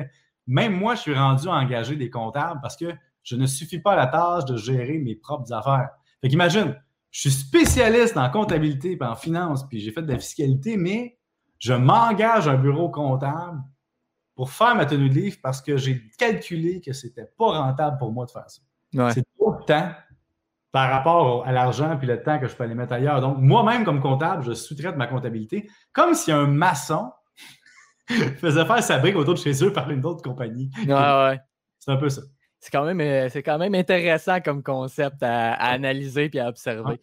même moi, je suis rendu à engager des comptables parce que je ne suffis pas à la tâche de gérer mes propres affaires. Fait qu'imagine, je suis spécialiste en comptabilité et en finance, puis j'ai fait de la fiscalité, mais je m'engage un bureau comptable pour faire ma tenue de livre parce que j'ai calculé que ce n'était pas rentable pour moi de faire ça. C'est trop de temps par rapport à l'argent puis le temps que je peux aller mettre ailleurs. Donc, moi-même, comme comptable, je sous-traite ma comptabilité comme si un maçon *laughs* faisait faire sa brique autour de chez eux par une autre compagnie. Ouais, C'est un peu ça. C'est quand, même, euh, quand même intéressant comme concept à, analyser et à observer.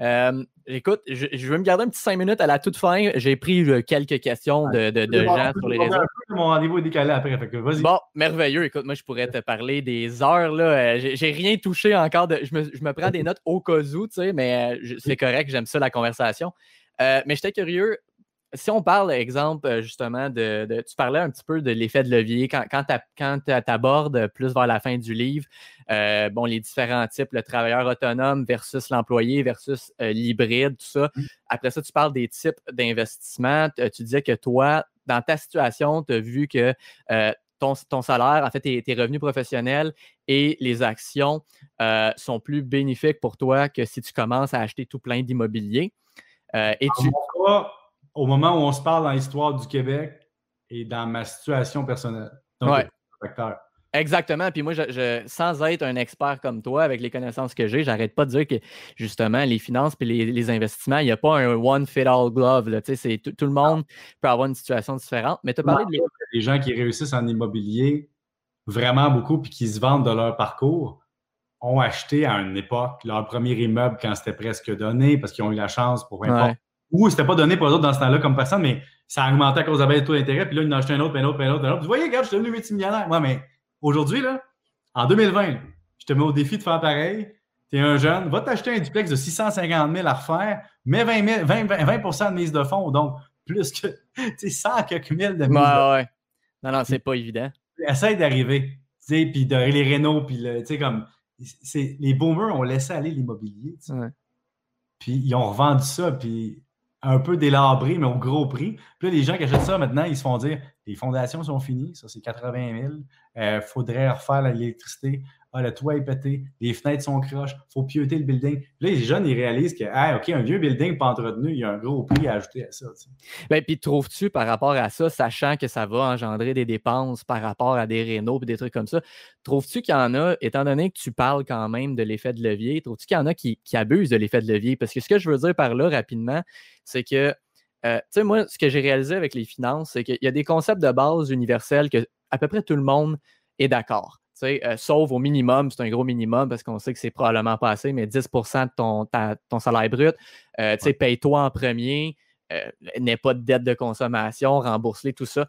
Euh, écoute, je, veux me garder un petit cinq minutes à la toute fin. J'ai pris euh, quelques questions de, gens sur les réseaux. Mon rendez-vous est décalé après. bon, merveilleux. Écoute, moi, je pourrais te parler des heures. là. J'ai rien touché encore. je, me, prends des *laughs* notes au cas où, tu sais, mais c'est correct. J'aime ça, la conversation. mais j'étais curieux si on parle, exemple, euh, justement, de, Tu parlais un petit peu de l'effet de levier quand, quand tu abordes plus vers la fin du livre, euh, bon, les différents types, le travailleur autonome versus l'employé versus euh, l'hybride, tout ça. Mmh. Après ça, tu parles des types d'investissement. Tu disais que toi, dans ta situation, tu as vu que ton, ton, salaire, en fait, tes, revenus professionnels et les actions sont plus bénéfiques pour toi que si tu commences à acheter tout plein d'immobilier. et tu au moment où on se parle dans l'histoire du Québec et dans ma situation personnelle. Donc, Exactement. Puis moi, je, sans être un expert comme toi, avec les connaissances que j'ai, j'arrête pas de dire que justement, les finances et les, investissements, il n'y a pas un one-fit-all glove. Là. C'est, tout le monde peut avoir une situation différente. Mais tu as parlé de. Les gens qui réussissent en immobilier vraiment beaucoup puis qui se vendent de leur parcours ont acheté à une époque leur premier immeuble quand c'était presque donné parce qu'ils ont eu la chance pour ou c'était pas donné pour eux autres dans ce temps-là comme personne, mais ça a augmenté à cause de taux d'intérêt. Puis là, ils en ont acheté un autre, puis un autre, puis un autre, puis un autre. Vous voyez, regarde, je suis devenu multimillionnaire. Moi, mais aujourd'hui, là, en 2020, je te mets au défi de faire pareil. Tu es un jeune, va t'acheter un duplex de 650 000 à refaire, mets 20, 20, 20, de mise de fonds, donc plus que *laughs* 100 quelques mille de mise ouais, ouais. Non, non, c'est pas évident. Essaye d'arriver, puis de les rénaux, puis tu sais, comme, les boomers ont laissé aller l'immobilier, puis ils ont revendu ça, puis un peu délabré, mais au gros prix. Puis là, les gens qui achètent ça maintenant, ils se font dire les fondations sont finies, ça c'est 80 000. Il faudrait refaire l'électricité. Ah, le toit est pété, les fenêtres sont croches, il faut pieuter le building. Là, les jeunes, ils réalisent que, OK, un vieux building pas entretenu, il y a un gros prix à ajouter à ça. Bien, puis trouves-tu par rapport à ça, sachant que ça va engendrer des dépenses par rapport à des rénaux et des trucs comme ça, trouves-tu qu'il y en a, étant donné que tu parles quand même de l'effet de levier, trouves-tu qu'il y en a qui, qui abusent de l'effet de levier? Parce que ce que je veux dire par là rapidement, c'est que euh, tu sais, moi, ce que j'ai réalisé avec les finances, c'est qu'il y a des concepts de base universels que à peu près tout le monde est d'accord. Euh, sauf au minimum, c'est un gros minimum parce qu'on sait que c'est probablement pas assez, mais 10% de ton, ton salaire brut, euh, paye-toi en premier, euh, n'aie pas de dette de consommation, rembourse-les, tout ça.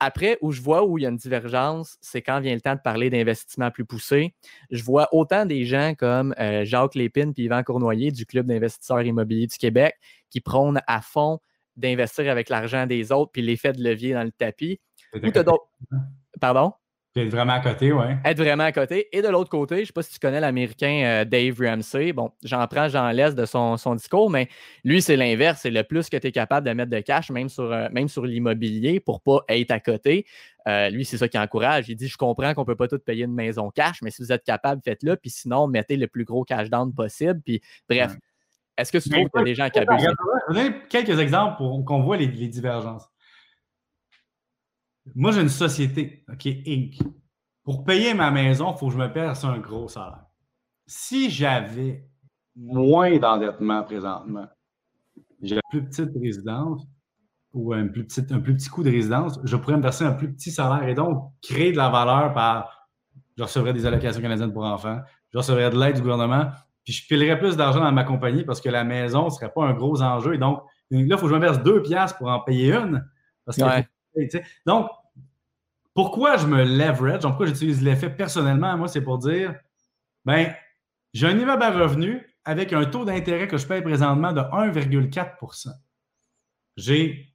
Après, où je vois où il y a une divergence, c'est quand vient le temps de parler d'investissement plus poussé. Je vois autant des gens comme Jacques Lépine et Yvan Cournoyer du Club d'investisseurs immobiliers du Québec qui prônent à fond d'investir avec l'argent des autres puis l'effet de levier dans le tapis. Pardon? Être vraiment à côté, oui. Être vraiment à côté. Et de l'autre côté, je ne sais pas si tu connais l'Américain euh, Dave Ramsey. Bon, j'en prends, j'en laisse de son, discours, mais lui, c'est l'inverse. C'est le plus que tu es capable de mettre de cash, même sur, euh, sur l'immobilier, pour ne pas être à côté. Euh, lui, c'est ça qui encourage. Il dit Je comprends qu'on ne peut pas tout payer une maison cash, mais si vous êtes capable, faites-le. Puis sinon, mettez le plus gros cash down possible. Puis bref. Est-ce que tu trouves qu'il y a des gens qui abusent? Je vais donner quelques exemples pour qu'on voit les, les divergences. Moi, j'ai une société, OK, Inc. pour payer ma maison, il faut que je me perce un gros salaire. Si j'avais moins d'endettement présentement, j'ai une plus petite résidence ou un plus, petit, un plus petit coût de résidence, je pourrais me verser un plus petit salaire et donc créer de la valeur par je recevrais des allocations canadiennes pour enfants, je recevrais de l'aide du gouvernement, puis je pilerais plus d'argent dans ma compagnie parce que la maison ne serait pas un gros enjeu. Et donc, là, il faut que je me verse deux piastres pour en payer une. Parce que, donc, pourquoi je me leverage? Pourquoi j'utilise l'effet personnellement? Moi, c'est pour dire, ben, j'ai un immeuble à revenu avec un taux d'intérêt que je paye présentement de 1,4% J'ai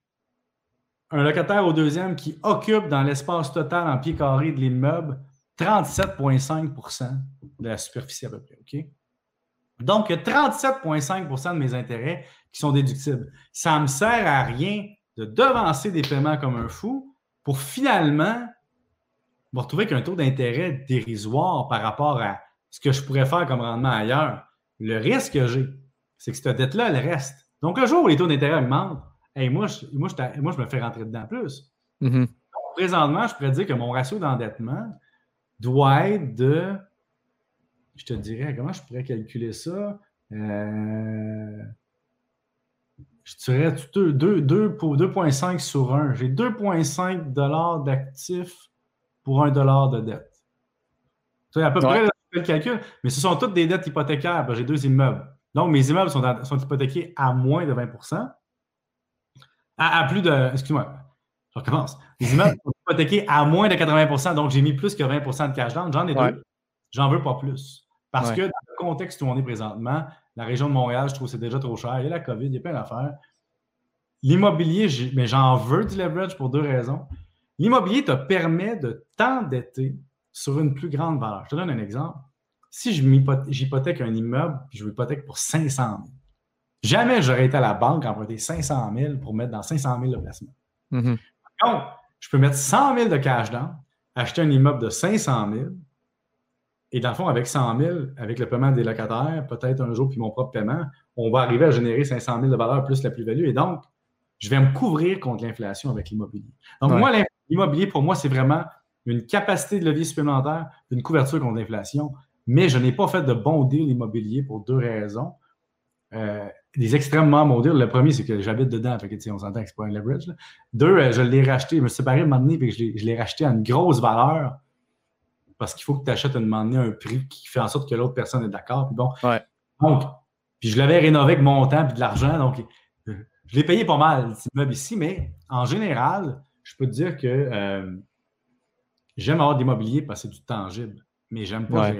un locataire au deuxième qui occupe dans l'espace total en pied carré de l'immeuble 37,5% de la superficie à peu près. OK? Donc, il y a 37,5% de mes intérêts qui sont déductibles. Ça ne me sert à rien de devancer des paiements comme un fou pour finalement me retrouver avec un taux d'intérêt dérisoire par rapport à ce que je pourrais faire comme rendement ailleurs. Le risque que j'ai, c'est que cette dette-là, elle reste. Donc, le jour où les taux d'intérêt augmentent, moi, je, moi, je, me fais rentrer dedans plus. Mm-hmm. présentement, je pourrais dire que mon ratio d'endettement doit être de, je te dirais, comment je pourrais calculer ça? Euh, je dirais 2,5 sur 1. J'ai 2,5 d'actifs pour 1 de dette. Sais, à peu près, le calcul, mais ce sont toutes des dettes hypothécaires. J'ai deux immeubles. Donc, mes immeubles sont, sont hypothéqués à moins de 20% à, plus de. Excuse-moi, je recommence. Les immeubles sont hypothéqués à moins de 80% donc j'ai mis plus que 20% de cash down. J'en ai deux. J'en veux pas plus. Parce que dans le contexte où on est présentement, la région de Montréal, je trouve que c'est déjà trop cher. Il y a la COVID, il y a plein d'affaires. L'immobilier, mais j'en veux du leverage pour deux raisons. L'immobilier te permet de t'endetter sur une plus grande valeur. Je te donne un exemple. Si j'hypothèque un immeuble, puis je l'hypothèque pour 500 000, Jamais j'aurais été à la banque emprunter 500 000 pour mettre dans 500 000 de placement. Mm-hmm. Donc, je peux mettre 100 000 de cash down, acheter un immeuble de 500 000, et dans le fond, avec 100 000, avec le paiement des locataires, peut-être un jour, puis mon propre paiement, on va arriver à générer 500 000 de valeur plus la plus-value. Et donc, je vais me couvrir contre l'inflation avec l'immobilier. Donc, moi, l'immobilier, pour moi, c'est vraiment une capacité de levier supplémentaire, une couverture contre l'inflation. Mais je n'ai pas fait de bon deal immobilier pour deux raisons. Euh, des extrêmement bons Le premier, c'est que j'habite dedans, fait que, on s'entend que c'est pas un leverage. Deux, euh, je l'ai racheté, je me suis séparé moment donné, puis je l'ai racheté à une grosse valeur parce qu'il faut que tu achètes un moment donné un prix qui fait en sorte que l'autre personne est d'accord. Puis bon, donc, puis je l'avais rénové avec mon temps et de l'argent, donc euh, je l'ai payé pas mal, ce meuble ici, mais en général, je peux te dire que euh, j'aime avoir de l'immobilier parce que c'est du tangible, mais j'aime pas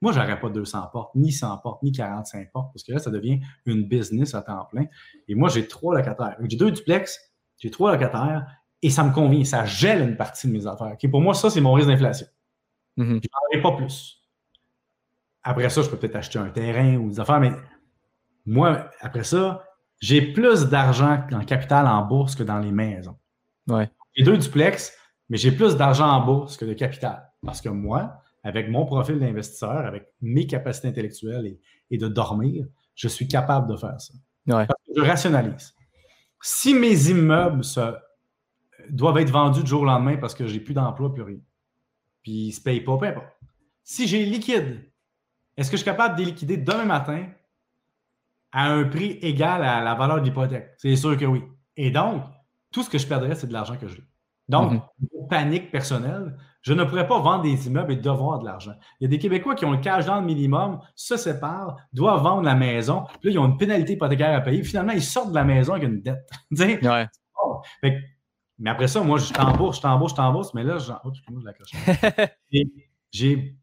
moi, je n'aurais pas 200 portes, ni 100 portes, ni 45 portes, parce que là, ça devient une business à temps plein. Et moi, j'ai trois locataires. J'ai deux duplex, j'ai trois locataires, et ça me convient. Ça gèle une partie de mes affaires. Pour moi, ça, c'est mon risque d'inflation. Mm-hmm. Je n'en ai pas plus. Après ça, je peux peut-être acheter un terrain ou des affaires, mais moi, après ça, j'ai plus d'argent en capital en bourse que dans les maisons. J'ai deux duplex, mais j'ai plus d'argent en bourse que de capital. Parce que moi, avec mon profil d'investisseur, avec mes capacités intellectuelles et, de dormir, je suis capable de faire ça. Parce que je rationalise. Si mes immeubles doivent être vendus du jour au lendemain parce que j'ai plus d'emploi, plus rien, puis ils ne se payent pas, peu importe. Si j'ai liquide, est-ce que je suis capable de les liquider demain matin à un prix égal à la valeur de l'hypothèque? C'est sûr que oui. Et donc, tout ce que je perdrais, c'est de l'argent que j'ai. Donc, mm-hmm. panique personnelle, je ne pourrais pas vendre des immeubles et devoir de l'argent. Il y a des Québécois qui ont le cash dans le minimum, se séparent, doivent vendre la maison, puis là, ils ont une pénalité hypothécaire à payer. Finalement, ils sortent de la maison avec une dette. *laughs* ouais. Mais après ça, moi, je t'embourse, je t'embourse, je t'embourse, mais là, je, oh, je la j'ai.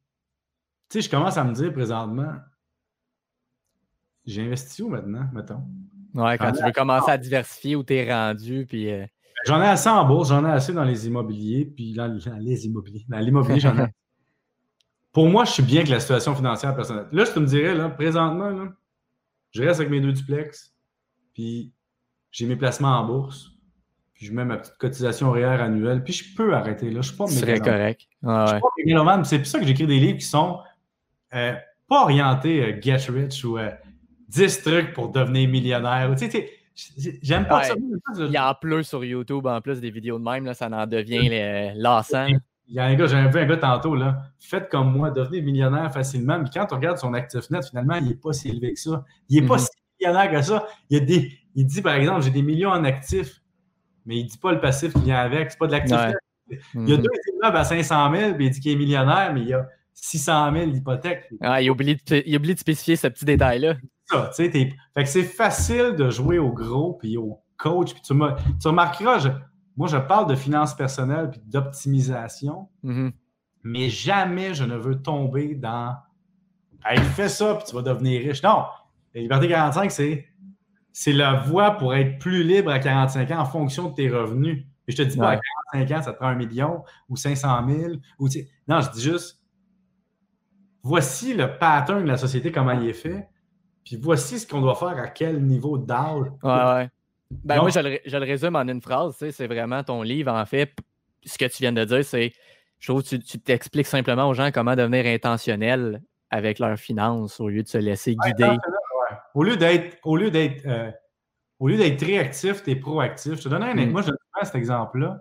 Tu sais, je commence à me dire présentement, j'ai investi où maintenant, mettons? Ouais, quand tu veux commencer à diversifier où tu es rendu, puis. Euh, J'en ai assez en bourse, j'en ai assez dans les immobiliers, puis dans, les immobiliers. Dans l'immobilier, j'en ai. *laughs* Pour moi, je suis bien avec la situation financière personnelle. Là, je te me dirais, là, présentement, là, je reste avec mes deux duplex, puis j'ai mes placements en bourse, puis je mets ma petite cotisation réelle annuelle, puis je peux arrêter. Là. Je suis pas C'est correct. je suis pas C'est pour ça que j'écris des livres qui sont euh, pas orientés euh, get rich ou 10 euh, trucs pour devenir millionnaire. Tu sais, J'aime pas ça. Il y a en plus sur YouTube, en plus des vidéos de même, là, ça en devient lassant. Il y a un gars, j'avais vu un gars tantôt, là. Faites comme moi, devenez millionnaire facilement. Mais quand on regarde son actif net, finalement, il n'est pas si élevé que ça. Il n'est pas mhm. si millionnaire que ça. Il, y a des, il dit, par exemple, j'ai des millions en actifs, mais il ne dit pas le passif qui vient avec. C'est pas de l'actif Il y a mhm. deux immeubles à 500 000, puis il dit qu'il est millionnaire, mais il y a 600 000 d'hypothèque. Ah, il, oublie de, il oublie de spécifier ce petit détail-là. Ça, tu sais, fait que c'est facile de jouer au gros puis au coach. Puis tu, tu remarqueras, moi, je parle de finances personnelles puis d'optimisation, mm-hmm. mais jamais je ne veux tomber dans Hey, fais ça puis tu vas devenir riche. Non, la liberté 45, c'est c'est la voie pour être plus libre à 45 ans en fonction de tes revenus. Et je te dis pas à 45 ans, ça te prend un million ou 500 000. Ou, non, je dis juste, voici le pattern de la société, comment il est fait, puis voici ce qu'on doit faire à quel niveau d'âge. Ouais, ouais. Ben, moi, je le, résume en une phrase. C'est vraiment ton livre, en fait. Ce que tu viens de dire, c'est je trouve que tu t'expliques simplement aux gens comment devenir intentionnel avec leurs finances au lieu de se laisser guider. Au lieu d'être au lieu d'être euh, au lieu d'être réactif, tu es proactif. Je te donne un mm. Moi, je te cet exemple-là.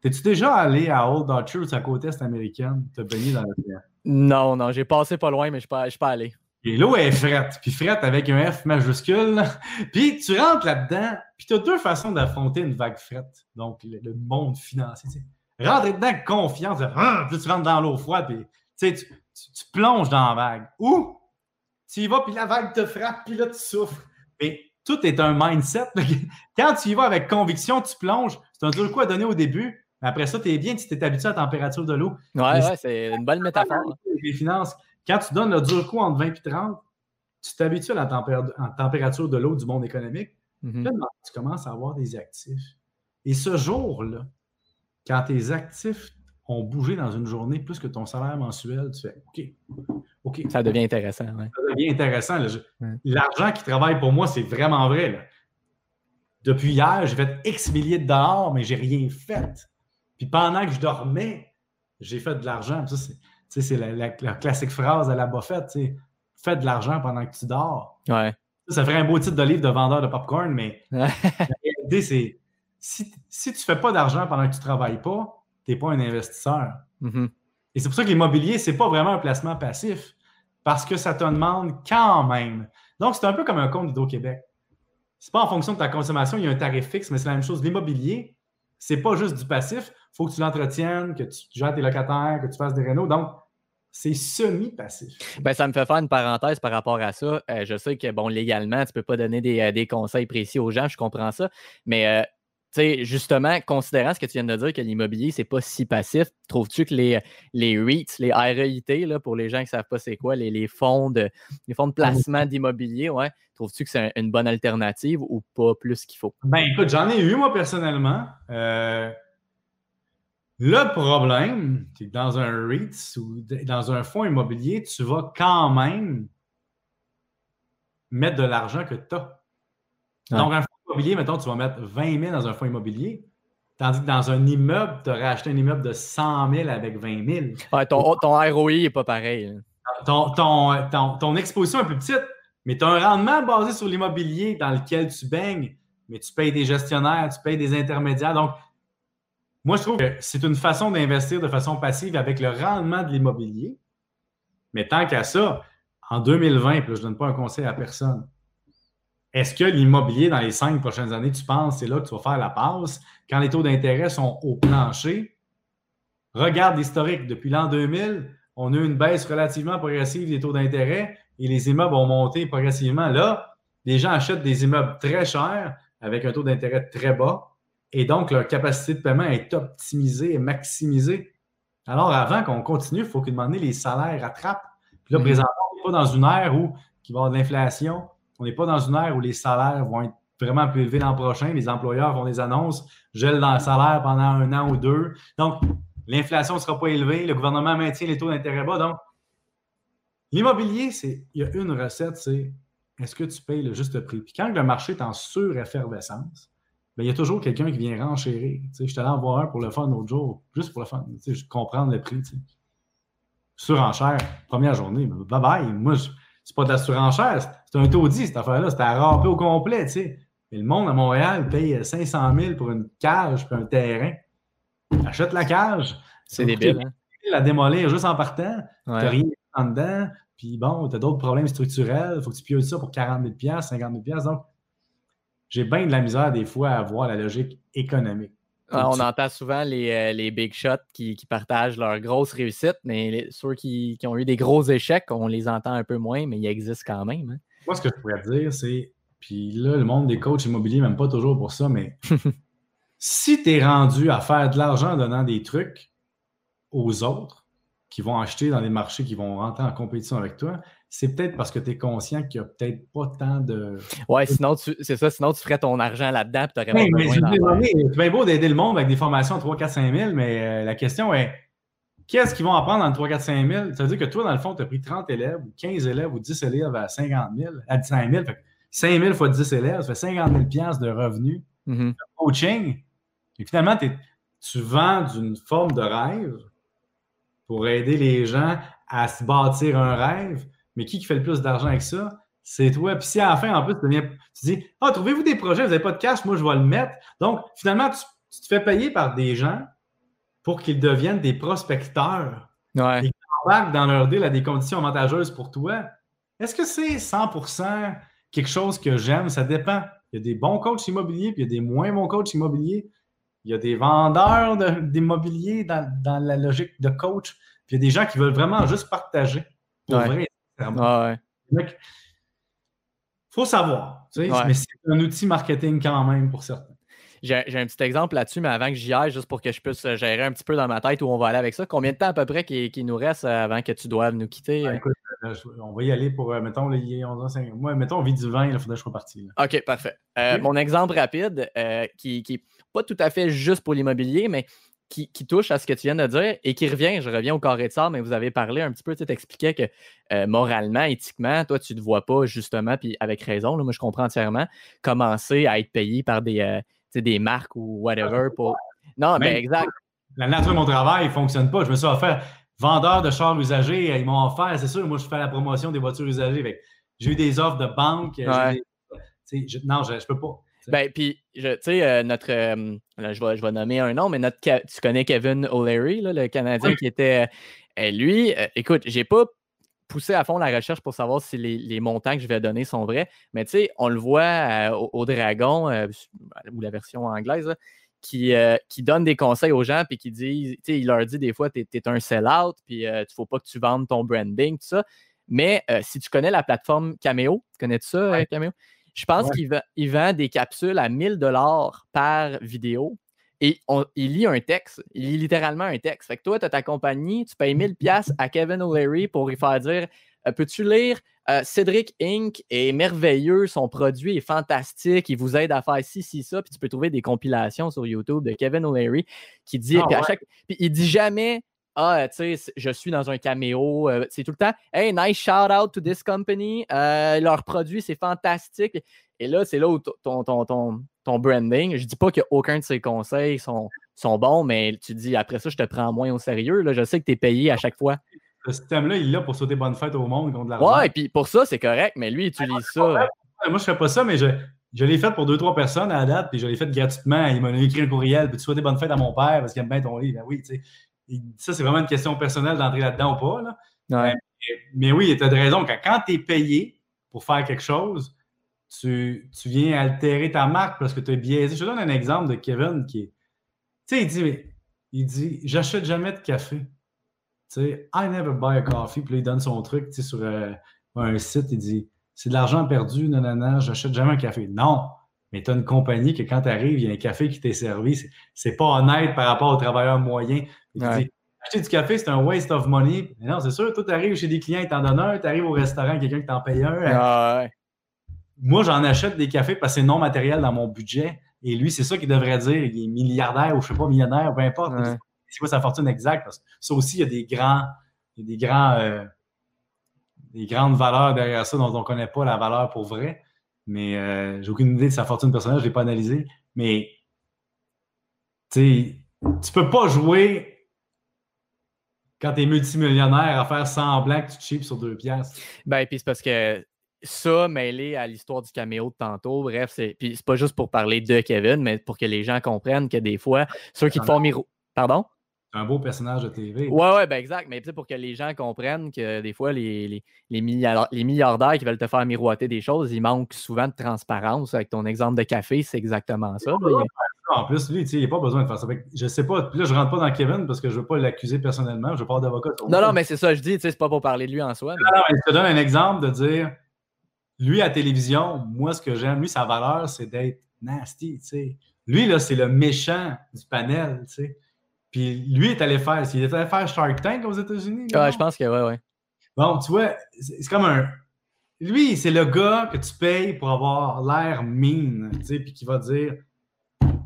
T'es-tu déjà allé à Old Dutchers, à côte est américaine, te baigner dans la Non, non, j'ai passé pas loin, mais je ne suis pas allé. Et l'eau est frette, puis frette avec un F majuscule. *laughs* puis tu rentres là-dedans, puis tu as deux façons d'affronter une vague frette. Donc, le, monde financier. Tu Rentrer dedans avec confiance, hein, puis tu rentres dans l'eau froide, puis tu, tu, tu, plonges dans la vague. Ou tu y vas, puis la vague te frappe, puis là, tu souffres. Et tout est un mindset. *laughs* Quand tu y vas avec conviction, tu plonges. C'est un truc quoi à donner au début. Mais après ça, tu es bien, tu t'es habitué à la température de l'eau. Ouais, ouais, c'est une bonne métaphore. Les finances. Quand tu donnes le dur coup entre 20 et 30, tu t'habitues à la température de l'eau du monde économique. Là, tu commences à avoir des actifs. Et ce jour-là, quand tes actifs ont bougé dans une journée plus que ton salaire mensuel, tu fais OK, OK. Ça devient intéressant. Ça devient intéressant. L'argent qui travaille pour moi, c'est vraiment vrai. Depuis hier, j'ai fait X milliers de dollars, mais j'ai rien fait. Puis pendant que je dormais, j'ai fait de l'argent. Ça, c'est c'est la, classique phrase à la Buffett, fais de l'argent pendant que tu dors. Ouais. Ça, ferait un beau titre de livre de vendeur de popcorn, mais la réalité, c'est si, si tu ne fais pas d'argent pendant que tu ne travailles pas, tu n'es pas un investisseur. Mm-hmm. Et c'est pour ça que l'immobilier, ce n'est pas vraiment un placement passif, parce que ça te demande quand même. Donc, c'est un peu comme un compte d'Hydro-Québec. Ce n'est pas en fonction de ta consommation, il y a un tarif fixe, mais c'est la même chose. L'immobilier, ce n'est pas juste du passif, faut que tu l'entretiennes, que tu gères tes locataires, que tu fasses des rénaux. Donc, c'est semi-passif. Ben, ça me fait faire une parenthèse par rapport à ça. Euh, je sais que, bon, légalement, tu ne peux pas donner euh, des, conseils précis aux gens, je comprends ça. Mais, euh, sais, justement, considérant ce que tu viens de dire, que l'immobilier, c'est pas si passif, trouves-tu que les, les REITs, les REIT, là, pour les gens qui ne savent pas c'est quoi, les, fonds de, les fonds de placement d'immobilier, ouais, trouves-tu que c'est une bonne alternative ou pas plus qu'il faut? Ben, écoute, j'en ai eu, moi, personnellement. Le problème, c'est que dans un REIT ou dans un fonds immobilier, tu vas quand même mettre de l'argent que tu as. Donc, un immobilier, mettons, tu vas mettre 20 000 dans un fonds immobilier, tandis que dans un immeuble, tu aurais acheté un immeuble de 100 000 avec 20 000. Ouais, ton, ton ROI n'est pas pareil. Ton, ton, ton, exposition est plus petite, mais tu as un rendement basé sur l'immobilier dans lequel tu baignes, mais tu payes des gestionnaires, tu payes des intermédiaires. Donc, moi, je trouve que c'est une façon d'investir de façon passive avec le rendement de l'immobilier. Mais tant qu'à ça, en 2020, je ne donne pas un conseil à personne. Est-ce que l'immobilier, dans les cinq prochaines années, tu penses c'est là que tu vas faire la passe? Quand les taux d'intérêt sont au plancher? Regarde l'historique. Depuis l'an 2000, on a eu une baisse relativement progressive des taux d'intérêt et les immeubles ont monté progressivement. Là, les gens achètent des immeubles très chers avec un taux d'intérêt très bas et donc, leur capacité de paiement est optimisée et maximisée. Alors, avant qu'on continue, il faut que demander les salaires rattrapent. Puis là, mhm. présentement, on n'est pas dans une ère où il va y avoir de l'inflation. On n'est pas dans une ère où les salaires vont être vraiment plus élevés l'an prochain. Les employeurs font des annonces, gèlent dans le salaire pendant un an ou deux. Donc, l'inflation ne sera pas élevée. Le gouvernement maintient les taux d'intérêt bas. Donc, l'immobilier, c'est il y a une recette, c'est est-ce que tu payes le juste prix? Puis quand le marché est en sur-effervescence, ben, il y a toujours quelqu'un qui vient renchérir. Je suis allé en voir un pour le fun l'autre jour, juste pour le fun, comprendre le prix. Surenchère, première journée, bye bye. Moi, c'est pas de la surenchère, c'est un taudis, cette affaire-là. C'était à ramper au complet. sais. Et le monde à Montréal paye 500 000 pour une cage pour un terrain. Achète la cage, C'est débile. Hein? La démolir juste en partant, tu n'as rien en dedans, puis bon, tu as d'autres problèmes structurels, il faut que tu pieuses ça pour 40 000 50 000 Donc, j'ai bien de la misère des fois à voir la logique économique. Ah, on entend souvent les, euh, les big shots qui, partagent leurs grosses réussites, mais ceux qui, ont eu des gros échecs, on les entend un peu moins, mais ils existent quand même. Hein. Moi, ce que je pourrais dire, c'est, puis là, le monde des coachs immobiliers, même pas toujours pour ça, mais *laughs* si tu es rendu à faire de l'argent en donnant des trucs aux autres qui vont acheter dans les marchés, qui vont rentrer en compétition avec toi, c'est peut-être parce que tu es conscient qu'il n'y a peut-être pas tant de. Ouais, sinon, c'est ça, sinon tu ferais ton argent là-dedans et tu n'aurais pas besoin C'est bien beau d'aider le monde avec des formations à 3, 4, 5 000, mais euh, la question est qu'est-ce qu'ils vont apprendre dans 3, 4, 5 000 Ça veut dire que toi, dans le fond, tu as pris 30 élèves ou 15 élèves ou 10 élèves à 50 000, à 5 000. Fait 5 000 fois 10 élèves, ça fait 50 000 de revenus mm-hmm. de coaching. Et finalement, tu vends d'une forme de rêve pour aider les gens à se bâtir un rêve mais qui, qui fait le plus d'argent avec ça? C'est toi. Puis si à la fin, en plus, tu, dis Ah, trouvez-vous des projets, vous n'avez pas de cash, moi je vais le mettre. Donc, finalement, tu, te fais payer par des gens pour qu'ils deviennent des prospecteurs. Ouais. Et qu'ils dans leur deal à des conditions avantageuses pour toi. Est-ce que c'est 100% quelque chose que j'aime? Ça dépend. Il y a des bons coachs immobiliers, puis il y a des moins bons coachs immobiliers. Il y a des vendeurs d'immobilier dans, dans, la logique de coach. Puis il y a des gens qui veulent vraiment juste partager. Pour vrai, ah ouais. faut savoir. Mais c'est un outil marketing quand même pour certains. J'ai un petit exemple là-dessus, mais avant que j'y aille, juste pour que je puisse euh, gérer un petit peu dans ma tête où on va aller avec ça. Combien de temps à peu près qu'il nous reste euh, avant que tu doives nous quitter? Ben, euh? on va y aller pour, mettons, les 11 ans, 5 Moi, mettons, on vit du vin, il faudrait que je sois parti. OK, parfait. Mon exemple rapide, qui n'est pas tout à fait juste pour l'immobilier, mais qui, touche à ce que tu viens de dire et qui revient, je reviens au carré de sable, mais vous avez parlé un petit peu, tu t'expliquais que euh, moralement, éthiquement, toi, tu ne te vois pas justement, puis avec raison, moi je comprends entièrement, commencer à être payé par des, euh, des marques ou whatever pour. Non, mais exact. La nature de mon travail ne fonctionne pas. Je me suis offert vendeur de chars usagés, ils m'ont offert, c'est sûr, moi je fais la promotion des voitures usagées. J'ai eu des offres de banque. non, je ne peux pas. Ben, puis, tu sais, euh, notre. Euh, je, vais, je vais nommer un nom, mais notre, tu connais Kevin O'Leary, le Canadien qui était. Euh, lui, écoute, j'ai pas poussé à fond la recherche pour savoir si les, montants que je vais donner sont vrais, mais tu sais, on le voit au, Dragon, ou la version anglaise, qui, qui donne des conseils aux gens, puis qui dit, tu sais, il leur dit des fois, tu es, un sell-out, puis il ne faut pas que tu vendes ton branding, tout ça. Mais si tu connais la plateforme Cameo, tu connais ça, Cameo? Je pense qu'il vend, des capsules à 1000 dollars par vidéo et il lit un texte. Il lit littéralement un texte. Fait que toi, tu as ta compagnie, tu payes 1000 pièces à Kevin O'Leary pour lui faire dire euh, Peux-tu lire euh, Cédric Inc. est merveilleux, son produit est fantastique, il vous aide à faire ci, ci, ça. Puis tu peux trouver des compilations sur YouTube de Kevin O'Leary qui dit. Ah chaque, puis il dit jamais ah, tu sais, je suis dans un caméo. Euh, c'est tout le temps, hey, nice shout out to this company. Euh, leur produit, c'est fantastique. Et là, c'est là où ton, ton, ton, ton, branding, je dis pas qu'aucun de ces conseils sont, sont bons, mais tu dis après ça, je te prends moins au sérieux. Là, je sais que tu es payé à chaque fois. Ce système-là, il est là pour sauter bonne fête au monde contre l'argent. Ouais, et puis pour ça, c'est correct, mais lui, il utilise ça. Moi, je fais pas ça, mais je, je l'ai fait pour deux, trois personnes à la date, puis je l'ai fait gratuitement. Il m'a écrit un courriel, puis tu souhaiter bonne fête à mon père parce qu'il aime bien ton livre. Ben oui, tu sais ça, c'est vraiment une question personnelle d'entrer là-dedans ou pas. Là. Mais, oui, tu as raison. Quand, quand tu es payé pour faire quelque chose, tu, viens altérer ta marque parce que tu es biaisé. Je te donne un exemple de Kevin qui est. Tu sais, il dit, il dit J'achète jamais de café. Tu sais, I never buy a coffee. Puis là, il donne son truc sur euh, un site. Il dit C'est de l'argent perdu, nanana, j'achète jamais un café. Non, mais tu as une compagnie que quand tu arrives, il y a un café qui t'est servi. C'est pas honnête par rapport au travailleur moyen. Acheter du café, c'est un waste of money. Mais non, c'est sûr, toi, tu arrives chez des clients, ils t'en donnent un, tu arrives au restaurant, quelqu'un qui t'en paye un. Ah, Moi, j'en achète des cafés parce que c'est non matériel dans mon budget. Et lui, c'est ça qu'il devrait dire. Il est milliardaire ou je sais pas, millionnaire, peu importe. C'est quoi sa fortune exacte? Parce que ça aussi, il y a des grands, il y a des grands, euh, des grandes valeurs derrière ça dont on ne connaît pas la valeur pour vrai mais euh, j'ai aucune idée de sa fortune personnelle, je ne l'ai pas analysé. Mais tu tu peux pas jouer quand tu es multimillionnaire à faire semblant que tu chips sur deux piastres. Ben, puis c'est parce que ça, mêlé à l'histoire du caméo de tantôt, bref, c'est. Puis c'est pas juste pour parler de Kevin, mais pour que les gens comprennent que des fois, ceux qui te font miro. Pardon? un beau personnage de TV. Ouais, ouais, ben exact. Mais pour que les gens comprennent que des fois, les, les, les, milliardaires qui veulent te faire miroiter des choses, ils manquent souvent de transparence. Avec ton exemple de café, c'est exactement ça. En plus, lui, il n'a pas besoin de faire ça. Je sais pas. Là, je rentre pas dans Kevin parce que je ne veux pas l'accuser personnellement. Je parle d'avocat. Non, non, mais c'est ça, je dis, c'est pas pour parler de lui en soi. Non, non, mais je te donne un exemple de dire lui, à télévision, moi, ce que j'aime, lui, sa valeur, c'est d'être nasty. sais. Lui, là, c'est le méchant du panel. sais. Puis lui est allé faire. Il est allé faire Shark Tank aux États-Unis. Ouais, je pense que ouais, ouais. Bon, tu vois, c'est comme un. Lui, c'est le gars que tu payes pour avoir l'air mean, tu sais, puis qui va dire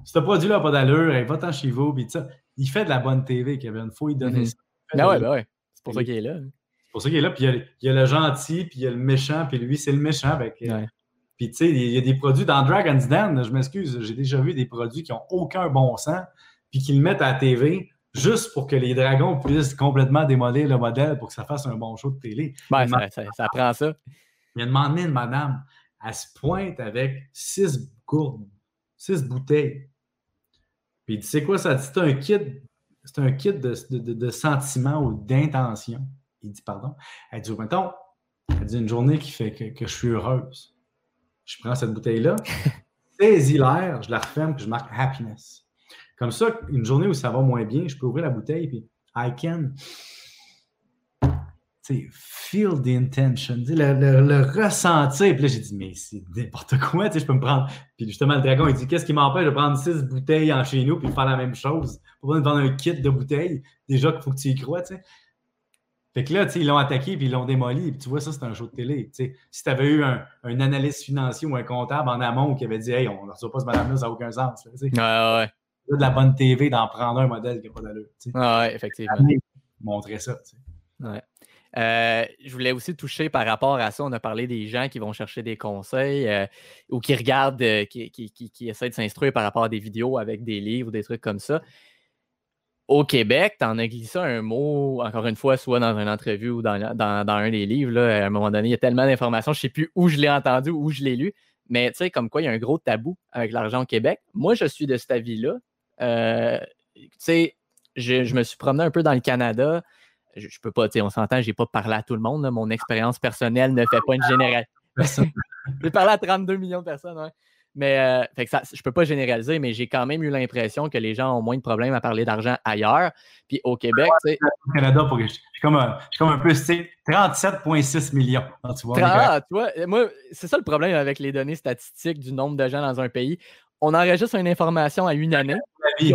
ce produit-là n'a pas d'allure, va-t'en chez vous, puis ça. Il fait de la bonne TV, Kevin. Il faut y donner mhm. ça. Ben ouais, ben ouais. C'est pour ça qu'il est là. C'est pour ça qu'il est là. Puis il y, a, le gentil, puis il y a le méchant, puis lui, c'est le méchant. Avec, Puis tu sais, il y a des produits dans Dragon's Den, je m'excuse, j'ai déjà vu des produits qui n'ont aucun bon sens, puis qu'ils le mettent à la TV juste pour que les dragons puissent complètement démolir le modèle pour que ça fasse un bon show de télé. Ben, ça, ça, prend ça. Il y a demandé une madame, elle se pointe avec six gourdes, six bouteilles. Puis il dit C'est quoi ça C'est un kit, c'est un kit de, de, de, sentiments ou d'intention. Il dit Pardon. Elle dit Mettons, elle dit une journée qui fait que, que je suis heureuse. Je prends cette bouteille-là, *laughs* saisis l'air, je la referme, puis je marque happiness. Comme ça, une journée où ça va moins bien, je peux ouvrir la bouteille, puis I can feel the intention, le, le, le, ressentir. Puis là, j'ai dit, mais c'est n'importe quoi, je peux me prendre. Puis justement, le dragon, il dit, qu'est-ce qui m'empêche de prendre six bouteilles en chez nous puis de faire la même chose? Pour vendre un kit de bouteilles, déjà qu'il faut que tu y crois, tu sais. Fait que là, ils l'ont attaqué puis ils l'ont démoli. Puis tu vois, ça, c'est un show de télé. sais. Si tu avais eu un, un, analyste financier ou un comptable en amont qui avait dit Hey, on ne reçoit pas ce madame-là, ça n'a aucun sens. Là, ouais, ouais. de la bonne TV d'en prendre un modèle qui n'a pas d'allure. Ouais, effectivement. Montrer ça. Ouais. Euh, je voulais aussi toucher par rapport à ça. On a parlé des gens qui vont chercher des conseils euh, ou qui regardent, euh, qui, qui, essaient de s'instruire par rapport à des vidéos avec des livres ou des trucs comme ça. Au Québec, tu en as glissé un mot, encore une fois, soit dans une entrevue ou dans, un des livres. Là, à un moment donné, il y a tellement d'informations, je ne sais plus où je l'ai entendu où je l'ai lu. Mais tu sais, comme quoi, il y a un gros tabou avec l'argent au Québec. Moi, je suis de cet avis-là. tu sais, je, je, me suis promené un peu dans le Canada je, ne peux pas, on s'entend, j'ai pas parlé à tout le monde. Mon expérience personnelle ne fait pas une généralisation. *laughs* j'ai parlé à 32 millions de personnes, Mais euh, fait que ça, je peux pas généraliser, mais j'ai quand même eu l'impression que les gens ont moins de problèmes à parler d'argent ailleurs. Puis au Québec, tu sais. Au Canada, je suis comme un, comme un peu 37,6 millions. tu vois, ah, tu vois, moi, c'est ça le problème avec les données statistiques du nombre de gens dans un pays on enregistre une information à une année. Oui,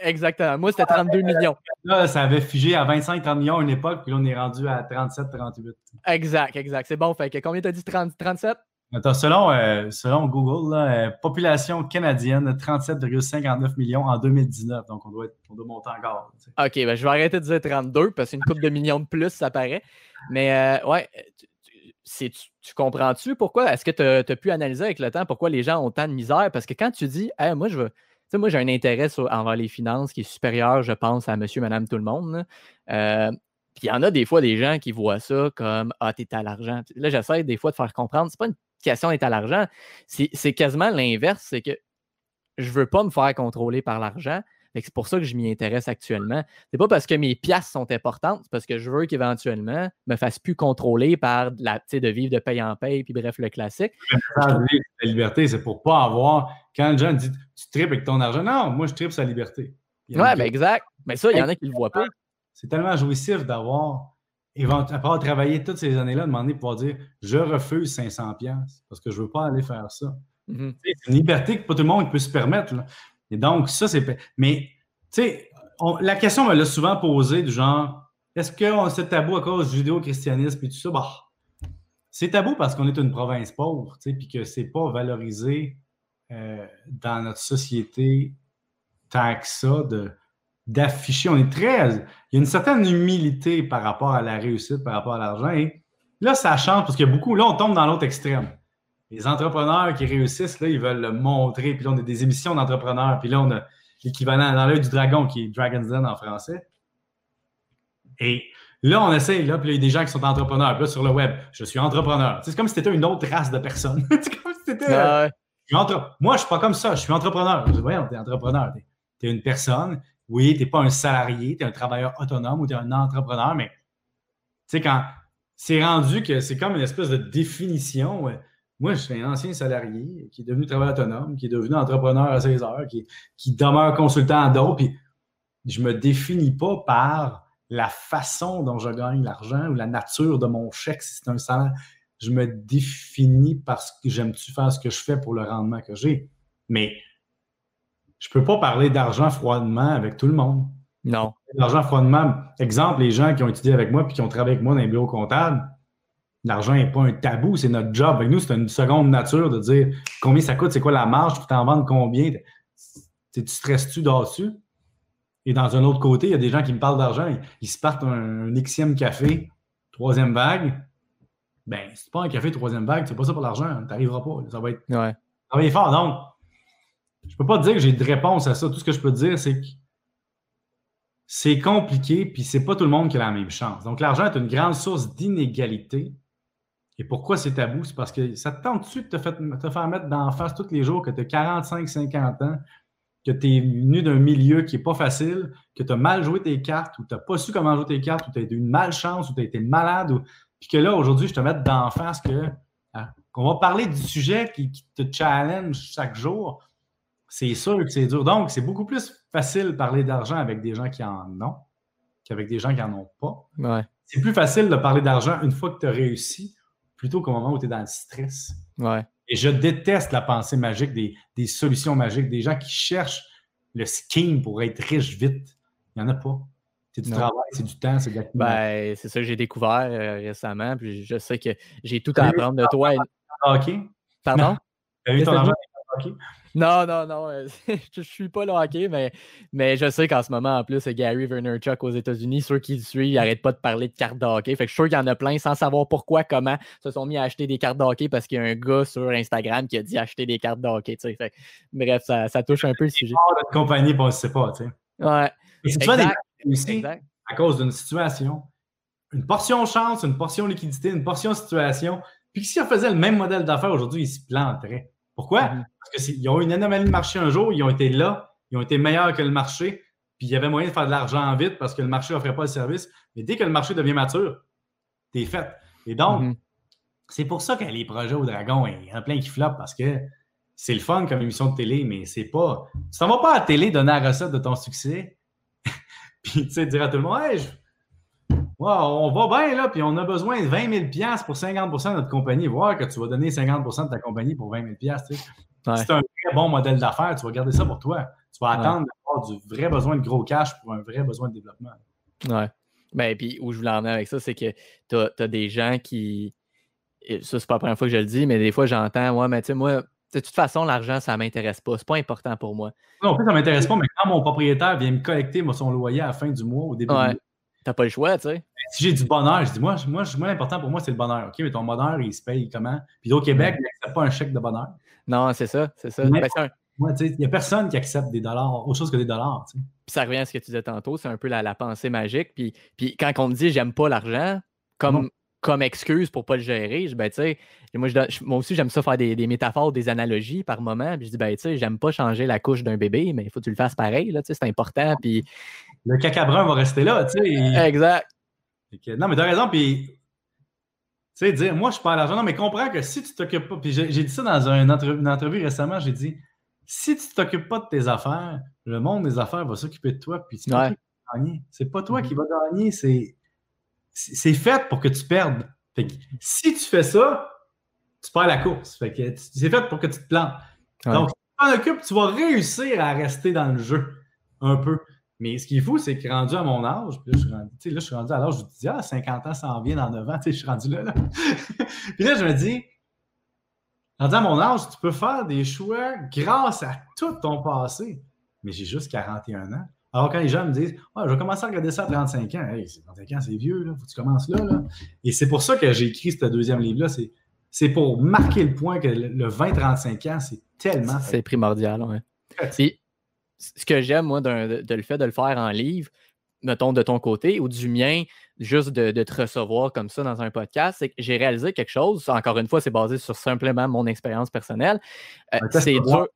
exactement. Moi, c'était 32 millions. Là, ça avait figé à 25-30 millions à une époque, puis là, on est rendu à 37-38. Exact, exact. C'est bon. Fait que combien t'as dit 30, 37? Attends, selon, euh, selon Google, euh, population canadienne, 37,59 millions en 2019. Donc, on doit, on doit monter encore. OK, ben, je vais arrêter de dire 32 parce qu'une couple de millions de plus, ça paraît. Mais euh, ouais, tu, comprends-tu pourquoi? Est-ce que tu as, pu analyser avec le temps pourquoi les gens ont tant de misère? Parce que quand tu dis, moi, je veux. moi, j'ai un intérêt envers les finances qui est supérieur, je pense, à monsieur, madame, tout le monde. Euh, puis il y en a des fois des gens qui voient ça comme Ah, t'es à l'argent. Là, j'essaie des fois de faire comprendre. C'est pas une question d'être à l'argent. C'est quasiment l'inverse. C'est que je veux pas me faire contrôler par l'argent. C'est pour ça que je m'y intéresse actuellement. C'est pas parce que mes pièces sont importantes, c'est parce que je veux qu'éventuellement, me fasse plus contrôler par la, de vivre de paye en paye, puis bref, le classique. La liberté, c'est pour pas avoir. Quand le gens dit tu tripes avec ton argent, non, moi je tripe sa liberté. Ouais, ben exact. Mais ça, il y en a qui le voient pas. C'est tellement jouissif d'avoir, après avoir travaillé toutes ces années-là, demander pouvoir dire je refuse 500$ parce que je veux pas aller faire ça. Mm-hmm. C'est une liberté que pas tout le monde peut se permettre. Là. Et donc, ça, c'est. Mais, tu sais, la question me l'a souvent posée du genre est-ce que c'est tabou à cause du judéo-christianisme et tout ça? Bah, c'est tabou parce qu'on est une province pauvre, tu sais, puis que c'est pas valorisé euh, dans notre société tant que ça d'afficher. On est très. Il y a une certaine humilité par rapport à la réussite, par rapport à l'argent. Là, ça change parce qu'il y a beaucoup. Là, on tombe dans l'autre extrême les entrepreneurs qui réussissent, là, ils veulent le montrer. Puis là, on a des émissions d'entrepreneurs. Puis là, on a l'équivalent dans l'œil du dragon, qui est Dragon's Den en français. Et là, on essaie, là, puis il y a des gens qui sont entrepreneurs. Puis là, sur le web, je suis entrepreneur. C'est comme si c'était une autre race de personnes. *laughs* c'est comme si c'était. Moi, je suis pas comme ça. Je suis entrepreneur. Je dis, voyons, t'es entrepreneur. T'es es une personne. oui, tu n'es pas un salarié, tu es un travailleur autonome ou tu es un entrepreneur, mais tu sais, quand c'est rendu que c'est comme une espèce de définition. Moi, je suis un ancien salarié qui est devenu travailleur autonome, qui est devenu entrepreneur à 16 heures, qui, qui demeure consultant à d'autres, puis je ne me définis pas par la façon dont je gagne l'argent ou la nature de mon chèque, si c'est un salaire. Je me définis parce que j'aime-tu faire ce que je fais pour le rendement que j'ai. Mais je ne peux pas parler d'argent froidement avec tout le monde. Non. L'argent froidement, exemple, les gens qui ont étudié avec moi puis qui ont travaillé avec moi dans les bureaux comptables, l'argent n'est pas un tabou, c'est notre job. Avec nous, c'est une seconde nature de dire combien ça coûte, c'est quoi la marge, tu t'en vendre combien. Tu stresses-tu dessus? Et dans un autre côté, il y a des gens qui me parlent d'argent, ils, se partent un, un Xème café, troisième vague. Ben, si pas un café troisième vague, c'est pas ça pour l'argent, tu n'arriveras pas. Ça va être ouais. travailler fort. Donc, je peux pas te dire que j'ai de réponse à ça. Tout ce que je peux te dire, c'est que c'est compliqué, puis c'est pas tout le monde qui a la même chance. Donc, l'argent est une grande source d'inégalité. Et pourquoi c'est tabou? C'est parce que ça te tente-tu de te, te faire mettre d'en face tous les jours que tu as 45, 50 ans, que tu es venu d'un milieu qui n'est pas facile, que tu as mal joué tes cartes, ou tu n'as pas su comment jouer tes cartes, ou tu as eu une malchance, ou tu as été malade, ou... puis que là, aujourd'hui, je te mette d'en face que hein, qu'on va parler du sujet qui, te challenge chaque jour c'est sûr que c'est dur. Donc, c'est beaucoup plus facile de parler d'argent avec des gens qui en ont qu'avec des gens qui n'en ont pas. C'est plus facile de parler d'argent une fois que tu as réussi plutôt qu'au moment où tu es dans le stress. Et je déteste la pensée magique, des, solutions magiques, des gens qui cherchent le scheme pour être riche vite. Il n'y en a pas. C'est du travail, c'est du temps, c'est de ben, C'est ça que j'ai découvert euh, récemment. Puis je sais que j'ai tout à apprendre de toi. Pardon? Tu as eu ton argent hockey? Non, non, non. Euh, *laughs* je ne suis pas le hockey, mais, mais je sais qu'en ce moment, en plus, Gary Vaynerchuk aux États-Unis, ceux qui le suivent, ils n'arrêtent pas de parler de cartes de hockey. Fait que je suis sûr qu'il y en a plein sans savoir pourquoi, comment, se sont mis à acheter des cartes de hockey parce qu'il y a un gars sur Instagram qui a dit acheter des cartes de hockey. Fait, bref, ça, ça, touche un peu le sujet. de compagnie, on ne sait pas. Tu sais. Ouais. Tu vois des aussi à cause d'une situation, une portion chance, une portion liquidité, une portion situation. Puis si on faisait le même modèle d'affaires aujourd'hui, il se planterait. Pourquoi? Mm-hmm. Parce qu'ils ont eu une anomalie de marché un jour, ils ont été là, ils ont été meilleurs que le marché, puis il y avait moyen de faire de l'argent vite parce que le marché n'offrait pas le service. Mais dès que le marché devient mature, t'es fait. Et donc, mm-hmm. c'est pour ça que les projets au Dragon, il y en a plein qui flopent parce que c'est le fun comme émission de télé, mais c'est pas. Tu t'en vas pas à la télé donner la recette de ton succès, *laughs* puis tu sais, dire à tout le monde, hey, on va bien là, puis on a besoin de 20 000 pour 50% de notre compagnie. Voir que tu vas donner 50% de ta compagnie pour 20 000 C'est un très bon modèle d'affaires. Tu vas garder ça pour toi. Tu vas attendre d'avoir du vrai besoin de gros cash pour un vrai besoin de développement. Ouais. Ben, puis où je voulais en venir avec ça, c'est que tu as, des gens qui. Ça, c'est pas la première fois que je le dis, mais des fois, j'entends, ouais, mais tu sais, moi, de toute façon, l'argent, ça ne m'intéresse pas. C'est pas important pour moi. Non, en fait, ça ne m'intéresse pas, mais quand mon propriétaire vient me collecter son loyer à la fin du mois, au début ouais. T'as pas le choix, tu sais. Si j'ai du bonheur, je dis, moi, moi, moi l'important pour moi, c'est le bonheur. OK, mais ton bonheur, il se paye comment? Puis au Québec, il n'accepte pas un chèque de bonheur. Non, c'est ça, c'est ça. Ben, il n'y a personne qui accepte des dollars, autre chose que des dollars. Puis ça revient à ce que tu disais tantôt, c'est un peu la, pensée magique. Puis, puis quand on me dit j'aime pas l'argent, comme, comme excuse pour pas le gérer, je, ben, moi, je, moi aussi, j'aime ça faire des, métaphores, des analogies par moment. Puis je dis, ben, tu sais, j'aime pas changer la couche d'un bébé, mais il faut que tu le fasses pareil, c'est important. Puis le caca brun va rester là, tu sais. Exact. non, mais tu as raison, puis tu sais, dire, moi, je parle l'argent. Non, mais comprends que si tu t'occupes pas, puis j'ai dit ça dans une, entrevue récemment, j'ai dit, si tu t'occupes pas de tes affaires, le monde des affaires va s'occuper de toi, puis c'est pas toi qui va gagner. C'est pas toi qui va gagner, c'est, c'est fait pour que tu perdes. Fait que, si tu fais ça, tu perds la course. Fait que c'est fait pour que tu te plantes. Donc, si tu t'en occupes, tu vas réussir à rester dans le jeu un peu. Mais ce qui est fou, c'est que rendu à mon âge, puis là, je suis rendu, là, je suis rendu à l'âge, je me dis, ah, 50 ans, ça en vient dans 9 ans, je suis rendu là. là. *laughs* puis là, je me dis, rendu à mon âge, tu peux faire des choix grâce à tout ton passé. Mais j'ai juste 41 ans. Alors, quand les gens me disent, je vais commencer à regarder ça à 35 ans, hey, 35 ans, c'est vieux, il faut que tu commences là, là. Et c'est pour ça que j'ai écrit ce deuxième livre-là. C'est pour marquer le point que le 20-35 ans, c'est tellement. C'est primordial, oui *laughs* ce que j'aime, moi, de, le fait de le faire en livre, mettons de ton côté ou du mien, juste de, te recevoir comme ça dans un podcast, c'est que j'ai réalisé quelque chose. Encore une fois, c'est basé sur simplement mon expérience personnelle. Euh, c'est dur.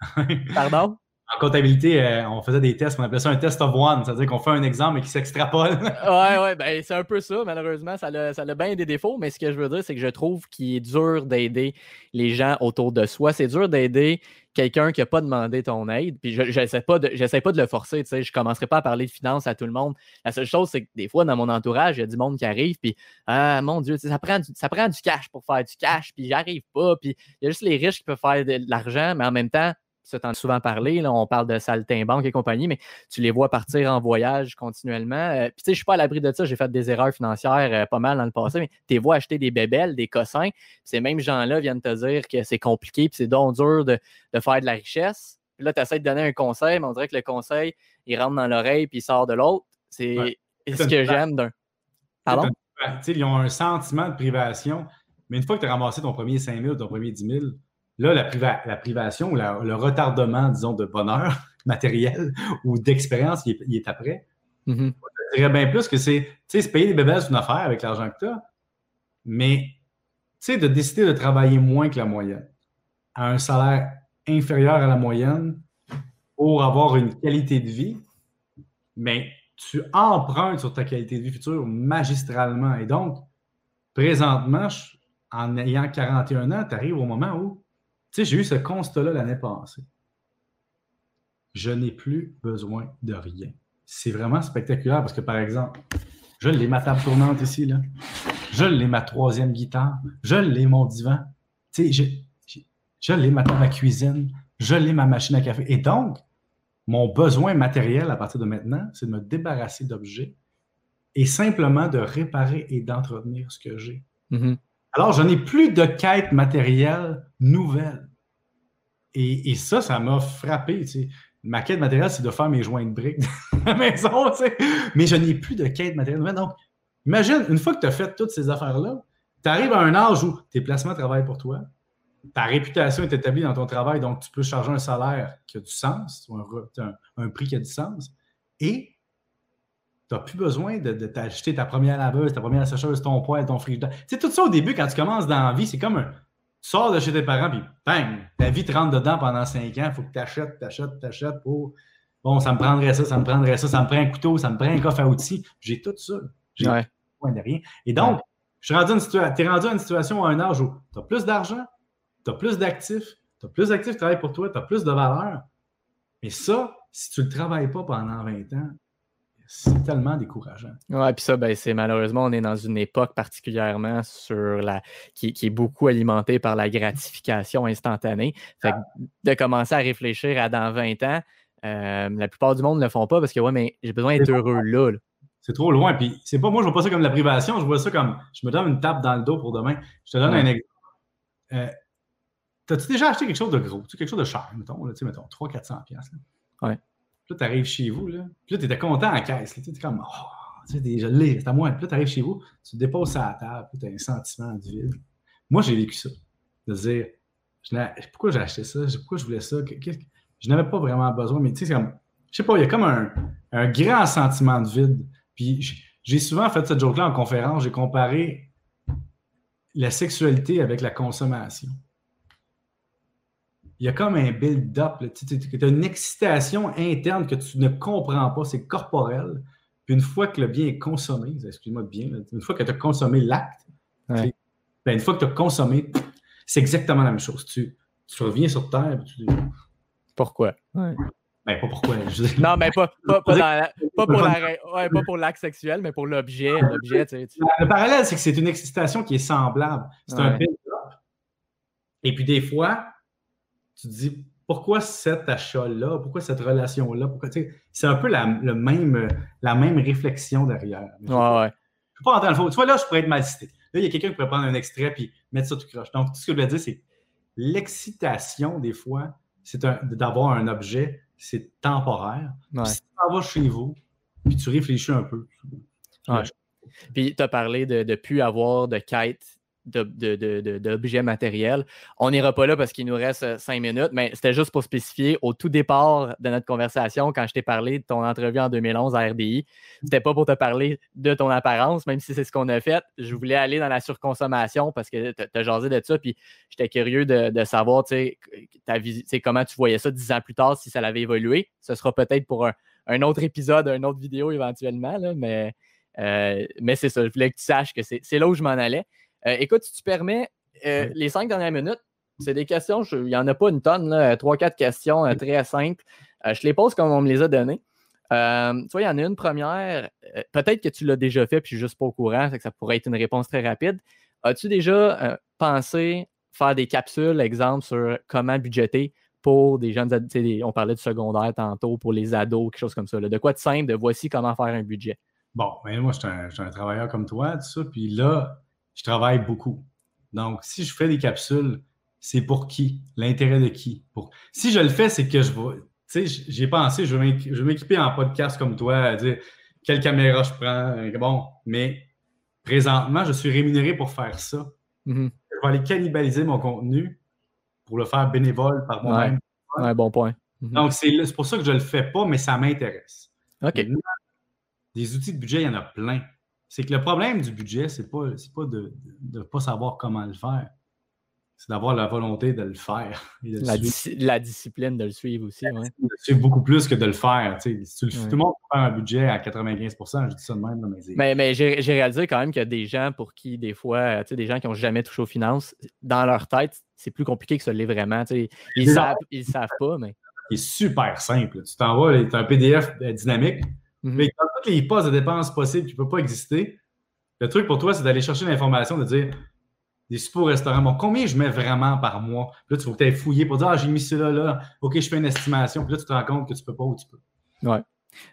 *laughs* Pardon? En comptabilité, euh, on faisait des tests, on appelait ça un test of one, c'est-à-dire qu'on fait un exemple et qui s'extrapole. *laughs* ouais, ouais, ben, c'est un peu ça, malheureusement. Ça a, ça a bien des défauts, mais ce que je veux dire, c'est que je trouve qu'il est dur d'aider les gens autour de soi. C'est dur d'aider quelqu'un qui n'a pas demandé ton aide. Puis je n'essaie pas, de, pas de le forcer. Tu sais, je ne commencerai pas à parler de finances à tout le monde. La seule chose, c'est que des fois, dans mon entourage, il y a du monde qui arrive. Puis, ah, mon Dieu, ça prend, du, ça prend du cash pour faire du cash. Puis, j'arrive pas. Puis, il y a juste les riches qui peuvent faire de l'argent, mais en même temps, ça t'en souvent parlé, là, on parle de saltimbanque et compagnie, mais tu les vois partir en voyage continuellement. Euh, puis tu sais, je suis pas à l'abri de ça, j'ai fait des erreurs financières euh, pas mal dans le passé, mais tu les vois acheter des bébelles, des cossins, ces mêmes gens-là viennent te dire que c'est compliqué, puis c'est donc dur de, faire de la richesse. Puis là, tu essaies de donner un conseil, mais on dirait que le conseil, il rentre dans l'oreille puis il sort de l'autre. C'est *laughs* ce que j'aime d'un. Pardon? Ils ont un sentiment de privation, mais une fois que tu as ramassé ton premier 5 000, ton premier 10 000, Là, la, privation ou le retardement, disons, de bonheur *laughs* matériel ou d'expérience, il, est après. Mm-hmm. Je dirais bien plus que c'est, tu sais, payer des bébés, c'est une affaire avec l'argent que tu as, mais, tu sais, de décider de travailler moins que la moyenne, à un salaire inférieur à la moyenne pour avoir une qualité de vie, mais tu empruntes sur ta qualité de vie future magistralement. Et donc, présentement, en ayant 41 ans, tu arrives au moment où tu sais, j'ai eu ce constat-là l'année passée. Je n'ai plus besoin de rien. C'est vraiment spectaculaire parce que, par exemple, je l'ai ma table tournante ici, là. Je l'ai ma troisième guitare. Je l'ai mon divan. Sais, je, l'ai ma table à cuisine. Je l'ai ma machine à café. Et donc, mon besoin matériel à partir de maintenant, c'est de me débarrasser d'objets et simplement de réparer et d'entretenir ce que j'ai. Mm-hmm. Alors, je n'ai plus de quête matérielle nouvelle. Et, ça, ça m'a frappé. Ma quête matérielle, c'est de faire mes joints de briques dans la *laughs* maison. Mais je n'ai plus de quête matérielle nouvelle. Donc, imagine, une fois que tu as fait toutes ces affaires-là, tu arrives à un âge où tes placements travaillent pour toi. Ta réputation est établie dans ton travail, donc tu peux charger un salaire qui a du sens, un, un prix qui a du sens. Et tu n'as plus besoin de, t'acheter ta première laveuse, ta première sécheuse, ton poêle, ton frigidaire. Tu sais, tout ça au début, quand tu commences dans la vie, c'est comme un. Tu sors de chez tes parents, puis bang, ta vie te rentre dedans pendant cinq ans. Il faut que tu achètes, tu achètes, tu achètes pour. Bon, ça me prendrait ça, ça me prendrait ça, ça me prend un couteau, ça me prend un coffre à outils. J'ai tout ça. J'ai ouais. de rien. Et donc, je suis rendu une situation, es rendu à une situation à un âge où tu as plus d'argent, tu as plus d'actifs, tu as plus d'actifs qui travaillent pour toi, tu as plus de valeur. Mais ça, si tu ne le travailles pas pendant 20 ans, c'est tellement décourageant. Oui, puis ça, ben, c'est malheureusement, on est dans une époque particulièrement sur la qui, est beaucoup alimentée par la gratification instantanée. Fait que de commencer à réfléchir à dans 20 ans, euh, la plupart du monde ne le font pas parce que ouais, mais j'ai besoin d'être heureux là. C'est trop loin. Puis c'est pas moi, je vois pas ça comme la privation, je vois ça comme je me donne une tape dans le dos pour demain. Je te donne un exemple. Euh, T'as-tu déjà acheté quelque chose de gros, quelque chose de cher, mettons, là, mettons 300-400$? Ouais. Puis là, tu arrives chez vous, là. Puis là, tu étais content en caisse. Tu es comme, oh, tu sais, je l'ai, c'est à moi. Puis là, tu arrives chez vous, tu te déposes ça à la table, puis tu as un sentiment de vide. Moi, j'ai vécu ça. De dire, pourquoi j'ai acheté ça? Pourquoi je voulais ça? Je n'avais pas vraiment besoin, mais tu sais, comme, je sais pas, il y a comme un, un grand sentiment de vide. Puis j'ai souvent fait cette joke-là en conférence, j'ai comparé la sexualité avec la consommation il y a comme un build-up. Tu as une excitation interne que tu ne comprends pas, c'est corporel. Puis une fois que le bien est consommé, excuse-moi de bien, une fois que tu as consommé l'acte, ben, une fois que tu as consommé, c'est exactement la même chose. Tu, reviens sur Terre et tu dis Pourquoi? Ben, pas pourquoi. Non, mais pas, pas, pour l'acte sexuel, mais pour l'objet. Le parallèle, c'est que c'est une excitation qui est semblable. C'est un build-up. Et puis des fois, tu te dis pourquoi cet achat-là, pourquoi cette relation-là, pourquoi c'est un peu la, le même, la même réflexion derrière. Ouais, ouais. Je peux pas entrer dans le faux. Tu vois, là, je pourrais être mal cité. Là, il y a quelqu'un qui pourrait prendre un extrait et mettre ça tout croche. Donc, tout ce que je voulais dire, c'est l'excitation, des fois, c'est d'avoir un objet, c'est temporaire. Si tu vas chez vous, puis tu réfléchis un peu. Ouais. Puis tu as parlé de ne plus avoir de quête d'objets matériels. On n'ira pas là parce qu'il nous reste euh, cinq minutes, mais c'était juste pour spécifier au tout départ de notre conversation, quand je t'ai parlé de ton entrevue en 2011 à RDI, c'était pas pour te parler de ton apparence, même si c'est ce qu'on a fait. Je voulais aller dans la surconsommation parce que tu as jasé de ça, puis j'étais curieux de, savoir comment tu voyais ça dix ans plus tard, si ça l'avait évolué. Ce sera peut-être pour un, autre épisode, une autre vidéo éventuellement, mais, euh, mais c'est ça. Je voulais que tu saches que c'est là où je m'en allais. Euh, écoute, si tu permets, euh, les cinq dernières minutes, c'est des questions, il n'y en a pas une tonne, trois, quatre questions euh, très simples. je les pose comme on me les a données. tu vois, il y en a une première, peut-être que tu l'as déjà fait, puis je suis juste pas au courant, que ça pourrait être une réponse très rapide. As-tu déjà pensé faire des capsules, exemple, sur comment budgéter pour des jeunes adultes? On parlait du secondaire tantôt, pour les ados, quelque chose comme ça. De quoi de simple, de voici comment faire un budget? Bon, moi, je suis un, un, travailleur comme toi, tout ça. Puis là, je travaille beaucoup. Donc, si je fais des capsules, c'est pour qui? L'intérêt de qui? Pour... Si je le fais, c'est que je vais. Tu sais, j'ai pensé, je vais m'équiper en podcast comme toi, à dire quelle caméra je prends. Bon, mais présentement, je suis rémunéré pour faire ça. Mm-hmm. Je vais aller cannibaliser mon contenu pour le faire bénévole par moi-même. Ouais. bon point. Mm-hmm. Donc, c'est pour ça que je ne le fais pas, mais ça m'intéresse. OK. des outils de budget, il y en a plein. C'est que le problème du budget, c'est pas, pas de ne pas savoir comment le faire. C'est d'avoir la volonté de le faire. la, discipline de le suivre aussi. Ouais. De le suivre beaucoup plus que de le faire. Tout le monde peut faire un budget à 95% je dis ça de même. mais, mais, j'ai réalisé quand même qu'il y a des gens pour qui, des fois, des gens qui n'ont jamais touché aux finances, dans leur tête, c'est plus compliqué que ça l'est vraiment. Ils ne savent, ils savent pas. mais C'est super simple. Tu t'envoies, tu as un PDF euh, Mhm. Mais dans toutes les postes de dépenses possibles qui ne peuvent pas exister, le truc pour toi, c'est d'aller chercher l'information, de dire des super restaurants, bon, combien je mets vraiment par mois? Puis là, tu vas peut-être fouiller pour dire, ah, j'ai mis cela là, OK, je fais une estimation. Puis là, tu te rends compte que tu ne peux pas ou tu peux. Ouais.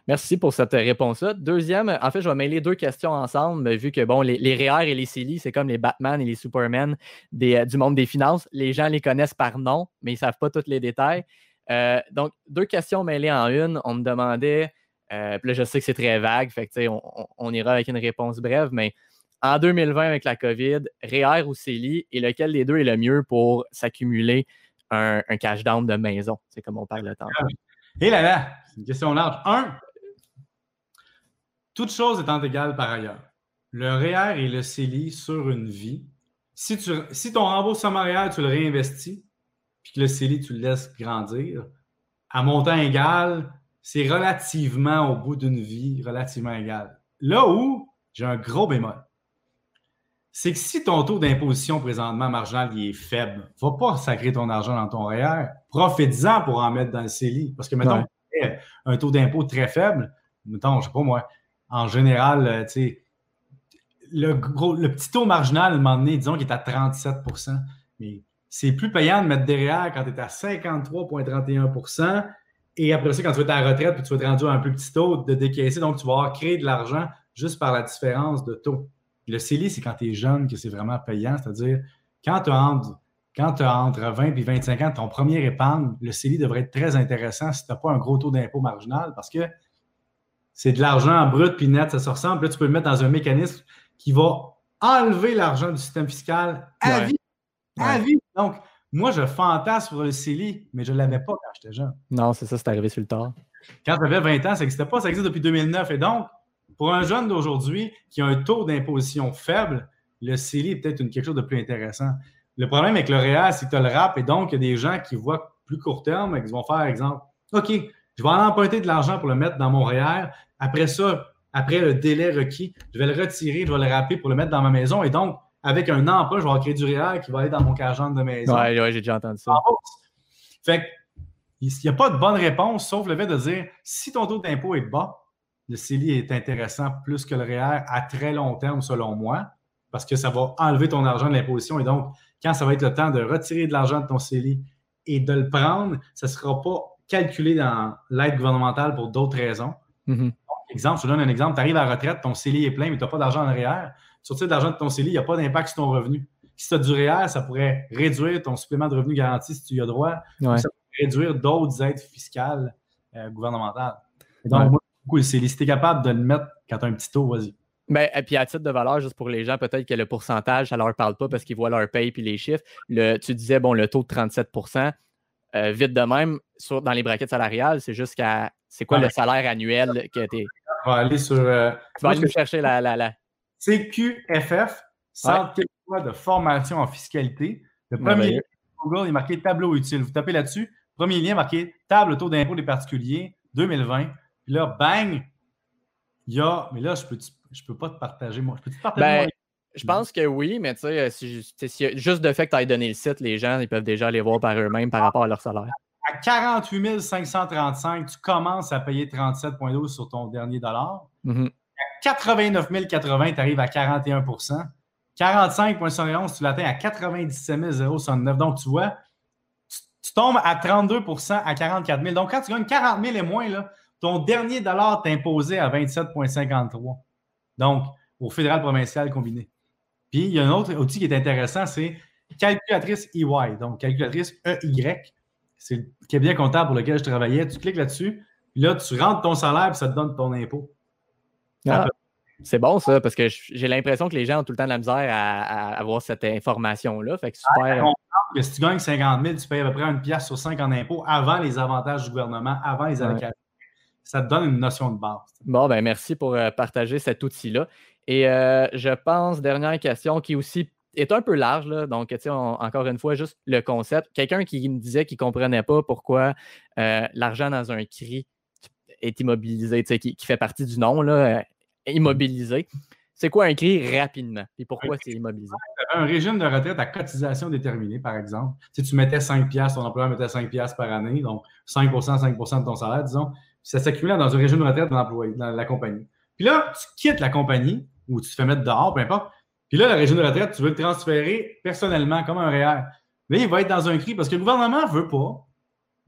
Merci pour cette réponse-là. Deuxième, en fait, je vais mêler deux questions ensemble, vu que bon, les, les REER et les CELI, c'est comme les Batman et les Superman des, du monde des finances. Les gens les connaissent par nom, mais ils ne savent pas tous les détails. Euh, donc, deux questions mêlées en une. On me demandait euh, puis là, je sais que c'est très vague, fait que, on, on, ira avec une réponse brève, mais en 2020, avec la COVID, REER ou CELI, et lequel des deux est le mieux pour s'accumuler un, cash down de maison? C'est comme on parle le temps. Et là là, c'est une question large. Un, toute chose étant égale par ailleurs, le REER et le CELI sur une vie, si, si ton remboursement REER, tu le réinvestis, puis que le CELI, tu le laisses grandir, à montant égal, c'est relativement au bout d'une vie, relativement égal. Là où j'ai un gros bémol, c'est que si ton taux d'imposition présentement marginal est faible, va pas sacrer ton argent dans ton REER, profite-en pour en mettre dans le CELI. Parce que, mettons, un taux d'impôt très faible, mettons, je sais pas moi, en général, euh, tu sais, le, le petit taux marginal, à un moment donné, disons qu'il est à 37% mais c'est plus payant de mettre derrière quand tu es à 53,31 et après ça, quand tu vas être à la retraite, puis tu vas te rendre à un plus petit taux de décaisser, donc tu vas avoir créé de l'argent juste par la différence de taux. Le CELI, c'est quand tu es jeune que c'est vraiment payant, c'est-à-dire quand tu as entre 20 et 25 ans, ton premier épargne, le CELI devrait être très intéressant si tu n'as pas un gros taux d'impôt marginal parce que c'est de l'argent brut puis net, ça se ressemble. Là, tu peux le mettre dans un mécanisme qui va enlever l'argent du système fiscal à vie. À vie. Donc, moi, je fantasme sur le CELI, mais je ne l'avais pas quand j'étais jeune. Non, c'est ça, c'est arrivé sur le tard. Quand tu avais 20 ans, ça n'existait pas, ça existe depuis 2009. Et donc, pour un jeune d'aujourd'hui qui a un taux d'imposition faible, le CELI est peut-être quelque chose de plus intéressant. Le problème avec le réel, c'est que tu as le rap et donc il y a des gens qui voient plus court terme et qui vont faire, exemple, OK, je vais aller emprunter de l'argent pour le mettre dans mon REER. Après ça, après le délai requis, je vais le retirer, je vais le rapper pour le mettre dans ma maison. Et donc, avec un emprunt, je vais créer du réel qui va aller dans mon cagent de maison. Oui, ouais, j'ai déjà entendu ça. Fait il n'y a pas de bonne réponse, sauf le fait de dire si ton taux d'impôt est bas, le CELI est intéressant plus que le REER à très long terme, selon moi, parce que ça va enlever ton argent de l'imposition. Et donc, quand ça va être le temps de retirer de l'argent de ton CELI et de le prendre, ça ne sera pas calculé dans l'aide gouvernementale pour d'autres raisons. Mm-hmm. exemple, je te donne un exemple. Tu arrives à la retraite, ton CELI est plein, mais tu n'as pas d'argent en REER sortir de l'argent de ton CELI, il n'y a pas d'impact sur ton revenu. Si tu as du REER, ça pourrait réduire ton supplément de revenu garanti si tu y as droit. Ça pourrait réduire d'autres aides fiscales euh, gouvernementales. donc, moi, beaucoup le CELI. Si tu es capable de le mettre quand tu as un petit taux, vas-y. Ben, et puis à titre de valeur, juste pour les gens, peut-être que le pourcentage, ça ne leur parle pas parce qu'ils voient leur paye puis les chiffres. Le, tu disais, bon, le taux de 37% euh, vite de même, sur, dans les braquettes salariales, c'est jusqu'à. C'est quoi le salaire annuel que tu es. On va aller sur. Euh, tu vas chercher la. la, la... CQFF, Centre de formation en fiscalité. Le premier lien Google est marqué tableau utile. Vous tapez là-dessus. Premier lien marqué table taux d'impôt des particuliers 2020. Puis là, bang, il y a. Mais là, je peux, je peux pas te partager moi. Je peux te partager ben, Je pense que oui, mais tu sais, si, juste de fait que tu aies donné le site, les gens ils peuvent déjà aller voir par eux-mêmes par rapport à leur salaire. À 48 535, tu commences à payer 37,12 sur ton dernier dollar. Mm-hmm. 89 080, tu arrives à 41% 45,71, tu l'atteins à 97 069. Donc, tu vois, tu, tombes à 32% à 44 000. Donc, quand tu gagnes 40 000 et moins, là, ton dernier dollar t'est imposé à 27,53. Donc, au fédéral provincial combiné. Puis, il y a un autre outil qui est intéressant, c'est calculatrice EY. Donc, calculatrice EY. C'est le cabinet comptable pour lequel je travaillais. Tu cliques là-dessus, là, tu rentres ton salaire, puis ça te donne ton impôt. Ah, c'est bon, ça, parce que j'ai l'impression que les gens ont tout le temps de la misère à, avoir cette information-là. Fait que super. que si tu gagnes 50 000, tu payes à peu près une pièce sur cinq en impôts avant les avantages du gouvernement, avant les allocations ça te donne une notion de base. Bon, ben merci pour euh, partager cet outil-là. Et euh, je pense, dernière question qui aussi est un peu large, là, donc encore une fois, juste le concept. Quelqu'un qui me disait qu'il ne comprenait pas pourquoi euh, l'argent dans un CRI est immobilisé, qui, qui, fait partie du nom, là, immobilisé. C'est quoi un CRI rapidement? Et pourquoi c'est immobilisé? Un régime de retraite à cotisation déterminée, par exemple. Si tu mettais 5 ton employeur mettait 5 par année, donc 5% 5% de ton salaire, disons ça s'accumule dans un régime de retraite de l'employé, dans la compagnie. Puis là, tu quittes la compagnie ou tu te fais mettre dehors, peu importe. Puis là, le régime de retraite, tu veux le transférer personnellement comme un REER. Mais il va être dans un cri parce que le gouvernement ne veut pas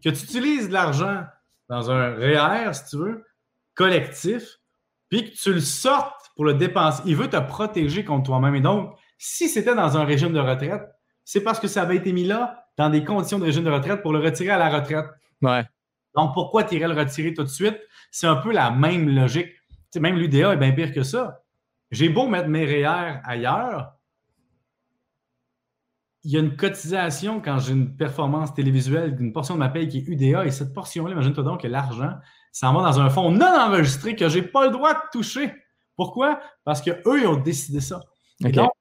que tu utilises de l'argent dans un REER, si tu veux, collectif, puis que tu le sortes pour le dépenser. Il veut te protéger contre toi-même. Et donc, si c'était dans un régime de retraite, c'est parce que ça avait été mis là dans des conditions de régime de retraite pour le retirer à la retraite. Ouais. Donc, pourquoi tu irais le retirer tout de suite? C'est un peu la même logique. même l'UDA est bien pire que ça. J'ai beau mettre mes REER ailleurs, il y a une cotisation quand j'ai une performance télévisuelle d'une portion de ma paye qui est UDA et cette portion-là, imagine-toi donc que l'argent s'en va dans un fonds non enregistré que je n'ai pas le droit de toucher. Pourquoi? Parce qu'eux, ils ont décidé ça. donc,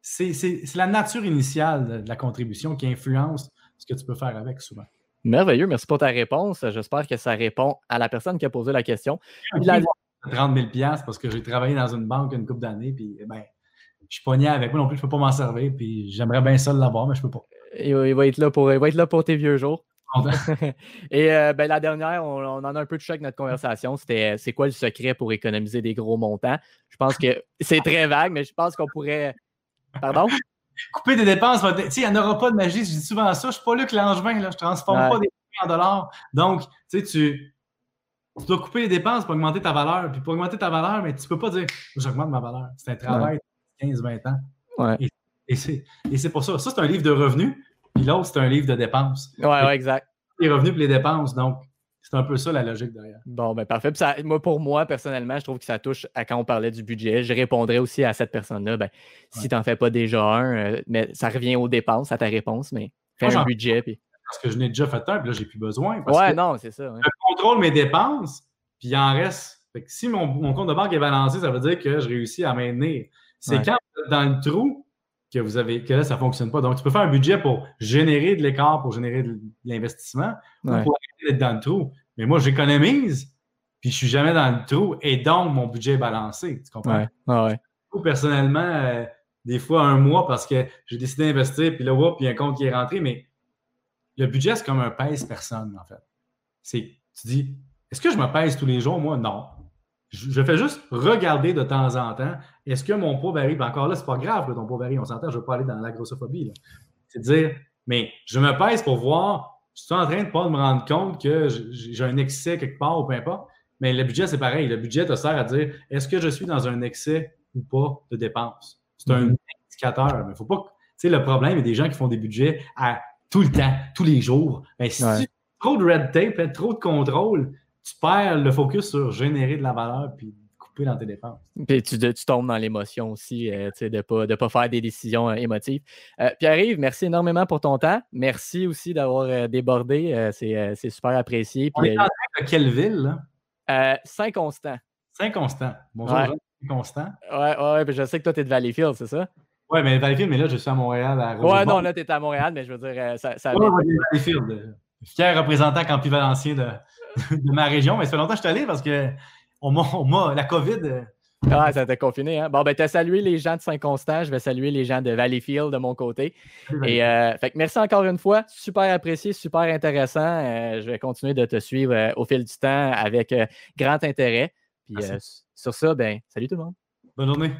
c'est la nature initiale de la contribution qui influence ce que tu peux faire avec souvent. Merveilleux, merci pour ta réponse. J'espère que ça répond à la personne qui a posé la question. Il a 30 000 parce que j'ai travaillé dans une banque une couple d'années, puis eh ben, je suis pogné avec moi non plus, je ne peux pas m'en servir, puis j'aimerais bien ça l'avoir, mais je ne peux pas. Il va, être là pour, va être là pour tes vieux jours. *laughs* Et euh, ben, la dernière, on, en a un peu touché avec notre conversation, c'était c'est quoi le secret pour économiser des gros montants? Je pense que c'est très vague, mais je pense qu'on pourrait. Pardon? couper des dépenses, il n'y en aura pas de magie. Je dis souvent ça. Je ne suis pas Luc Langevin, là, je ne transforme pas des en dollars. Donc, tu tu, tu dois couper les dépenses pour augmenter ta valeur. Puis pour augmenter ta valeur, mais tu ne peux pas dire j'augmente ma valeur. C'est un travail 15-20 ans. Et, et c'est pour ça. Ça, c'est un livre de revenus. Puis l'autre, c'est un livre de dépenses. Oui, ouais, exact. Les revenus et les dépenses. Donc, c'est un peu ça la logique derrière. Bon, ben parfait. ça, moi, pour moi, personnellement, je trouve que ça touche à quand on parlait du budget. Je répondrais aussi à cette personne-là. Ben, si tu n'en fais pas déjà un, euh, mais ça revient aux dépenses, à ta réponse, mais fais un budget. Puis... Parce que je n'ai déjà fait un, puis là, j'ai plus besoin. ouais, non, c'est ça. Je contrôle mes dépenses, puis il en reste. si mon, compte de banque est balancé, ça veut dire que je réussis à maintenir. C'est quand dans le trou que vous avez que là, ça ne fonctionne pas. Donc, tu peux faire un budget pour générer de l'écart, pour générer de l'investissement, pour être dans le trou. Mais moi, j'économise, puis je suis jamais dans le trou, et donc mon budget est balancé. Tu comprends? Ouais. Personnellement, euh, des fois un mois parce que j'ai décidé d'investir, puis là, puis il y a un compte qui est rentré, mais le budget, c'est comme un pèse-personne, en fait. C'est, tu dis, est-ce que je me pèse tous les jours? Moi, non. Je, fais juste regarder de temps en temps, est-ce que mon poids varie? encore là, c'est pas grave que ton poids varie, on s'entend, je ne veux pas aller dans la grossophobie. C'est dire, mais je me pèse pour voir je suis en train de pas me rendre compte que j'ai un excès quelque part ou peu importe. Mais le budget, c'est pareil. Le budget te sert à dire est-ce que je suis dans un excès ou pas de dépenses? C'est un mm-hmm. indicateur. Mais faut pas. Tu sais, le problème, il y a des gens qui font des budgets à tout le temps, tous les jours. Mais si tu trop de red tape, hein, trop de contrôle, tu perds le focus sur générer de la valeur puis couper dans tes dépenses. Puis tu, tu tombes dans l'émotion aussi, de ne pas, de pas faire des décisions émotives. Pierre-Yves, merci énormément pour ton temps. Merci aussi d'avoir débordé. c'est super apprécié. On est en de quelle ville? Saint-Constant. Saint-Constant. Bonjour, Saint-Constant. Ouais, ouais, je sais que toi, tu es de Valleyfield, c'est ça? Oui, mais Valleyfield, mais là, je suis à Montréal. À ouais, non, là, tu es à Montréal, mais je veux dire, euh, ça. ça ouais, Valleyfield. Euh, fier représentant campus valencien de, *laughs* de, ma région, mais ça fait longtemps que je suis allé parce que on m'a, la COVID. Euh, ah, ça t'a confiné, hein? Bon, ben, tu as salué les gens de Saint-Constant, je vais saluer les gens de Valleyfield de mon côté. Et fait que merci encore une fois, super apprécié, super intéressant. je vais continuer de te suivre au fil du temps avec grand intérêt. Puis sur ça, ben, salut tout le monde. Bonne journée.